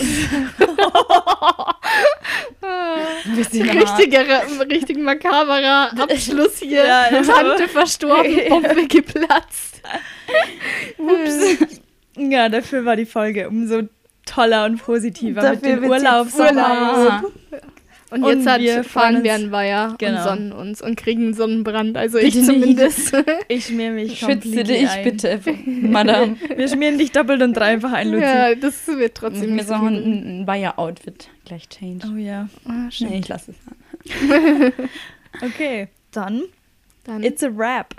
Speaker 3: Ein bisschen hart.
Speaker 2: Richtiger, richtig makaberer Abschluss hier.
Speaker 1: Ja,
Speaker 2: Tante verstorben, Bombe geplatzt.
Speaker 1: Ups. Ja, dafür war die Folge umso toller und positiver mit
Speaker 3: Dafür
Speaker 1: dem
Speaker 3: wird's
Speaker 1: Urlaub.
Speaker 2: Und
Speaker 1: Und
Speaker 2: jetzt hat,
Speaker 1: wir freuen
Speaker 2: fahren
Speaker 1: uns-
Speaker 2: wir an Weiher
Speaker 1: Genau.
Speaker 2: und sonnen uns und kriegen Sonnenbrand. Also
Speaker 3: Bitte
Speaker 2: ich
Speaker 3: nicht.
Speaker 2: zumindest.
Speaker 1: Ich schmier mich
Speaker 3: Schütze dich
Speaker 1: ein.
Speaker 3: bitte, Madame.
Speaker 1: Wir schmieren dich doppelt und dreifach ein, Luzi.
Speaker 2: ja, das wird trotzdem nicht
Speaker 3: so ein, ein Bayer-Outfit gleich change.
Speaker 1: Oh ja.
Speaker 2: Ah, stimmt.
Speaker 3: Nee, ich lasse es.
Speaker 1: Okay, dann
Speaker 2: Dann
Speaker 1: it's a wrap.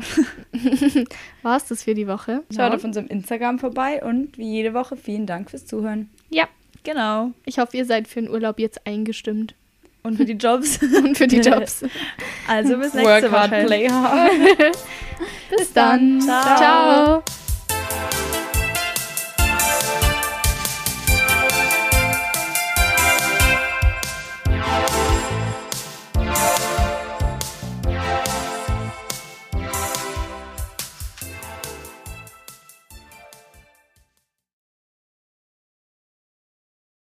Speaker 2: war es das für die Woche.
Speaker 3: Schaut auf unserem Instagram vorbei und wie jede Woche vielen Dank fürs Zuhören.
Speaker 2: Ja,
Speaker 1: Genau.
Speaker 2: ich hoffe, ihr seid für den Urlaub jetzt eingestimmt.
Speaker 1: Und für die Jobs.
Speaker 2: und für die Jobs.
Speaker 1: Also bis nächste
Speaker 3: Work
Speaker 1: Woche.
Speaker 3: Hard, play hard.
Speaker 2: bis, bis dann. dann.
Speaker 1: Ciao.
Speaker 2: Ciao.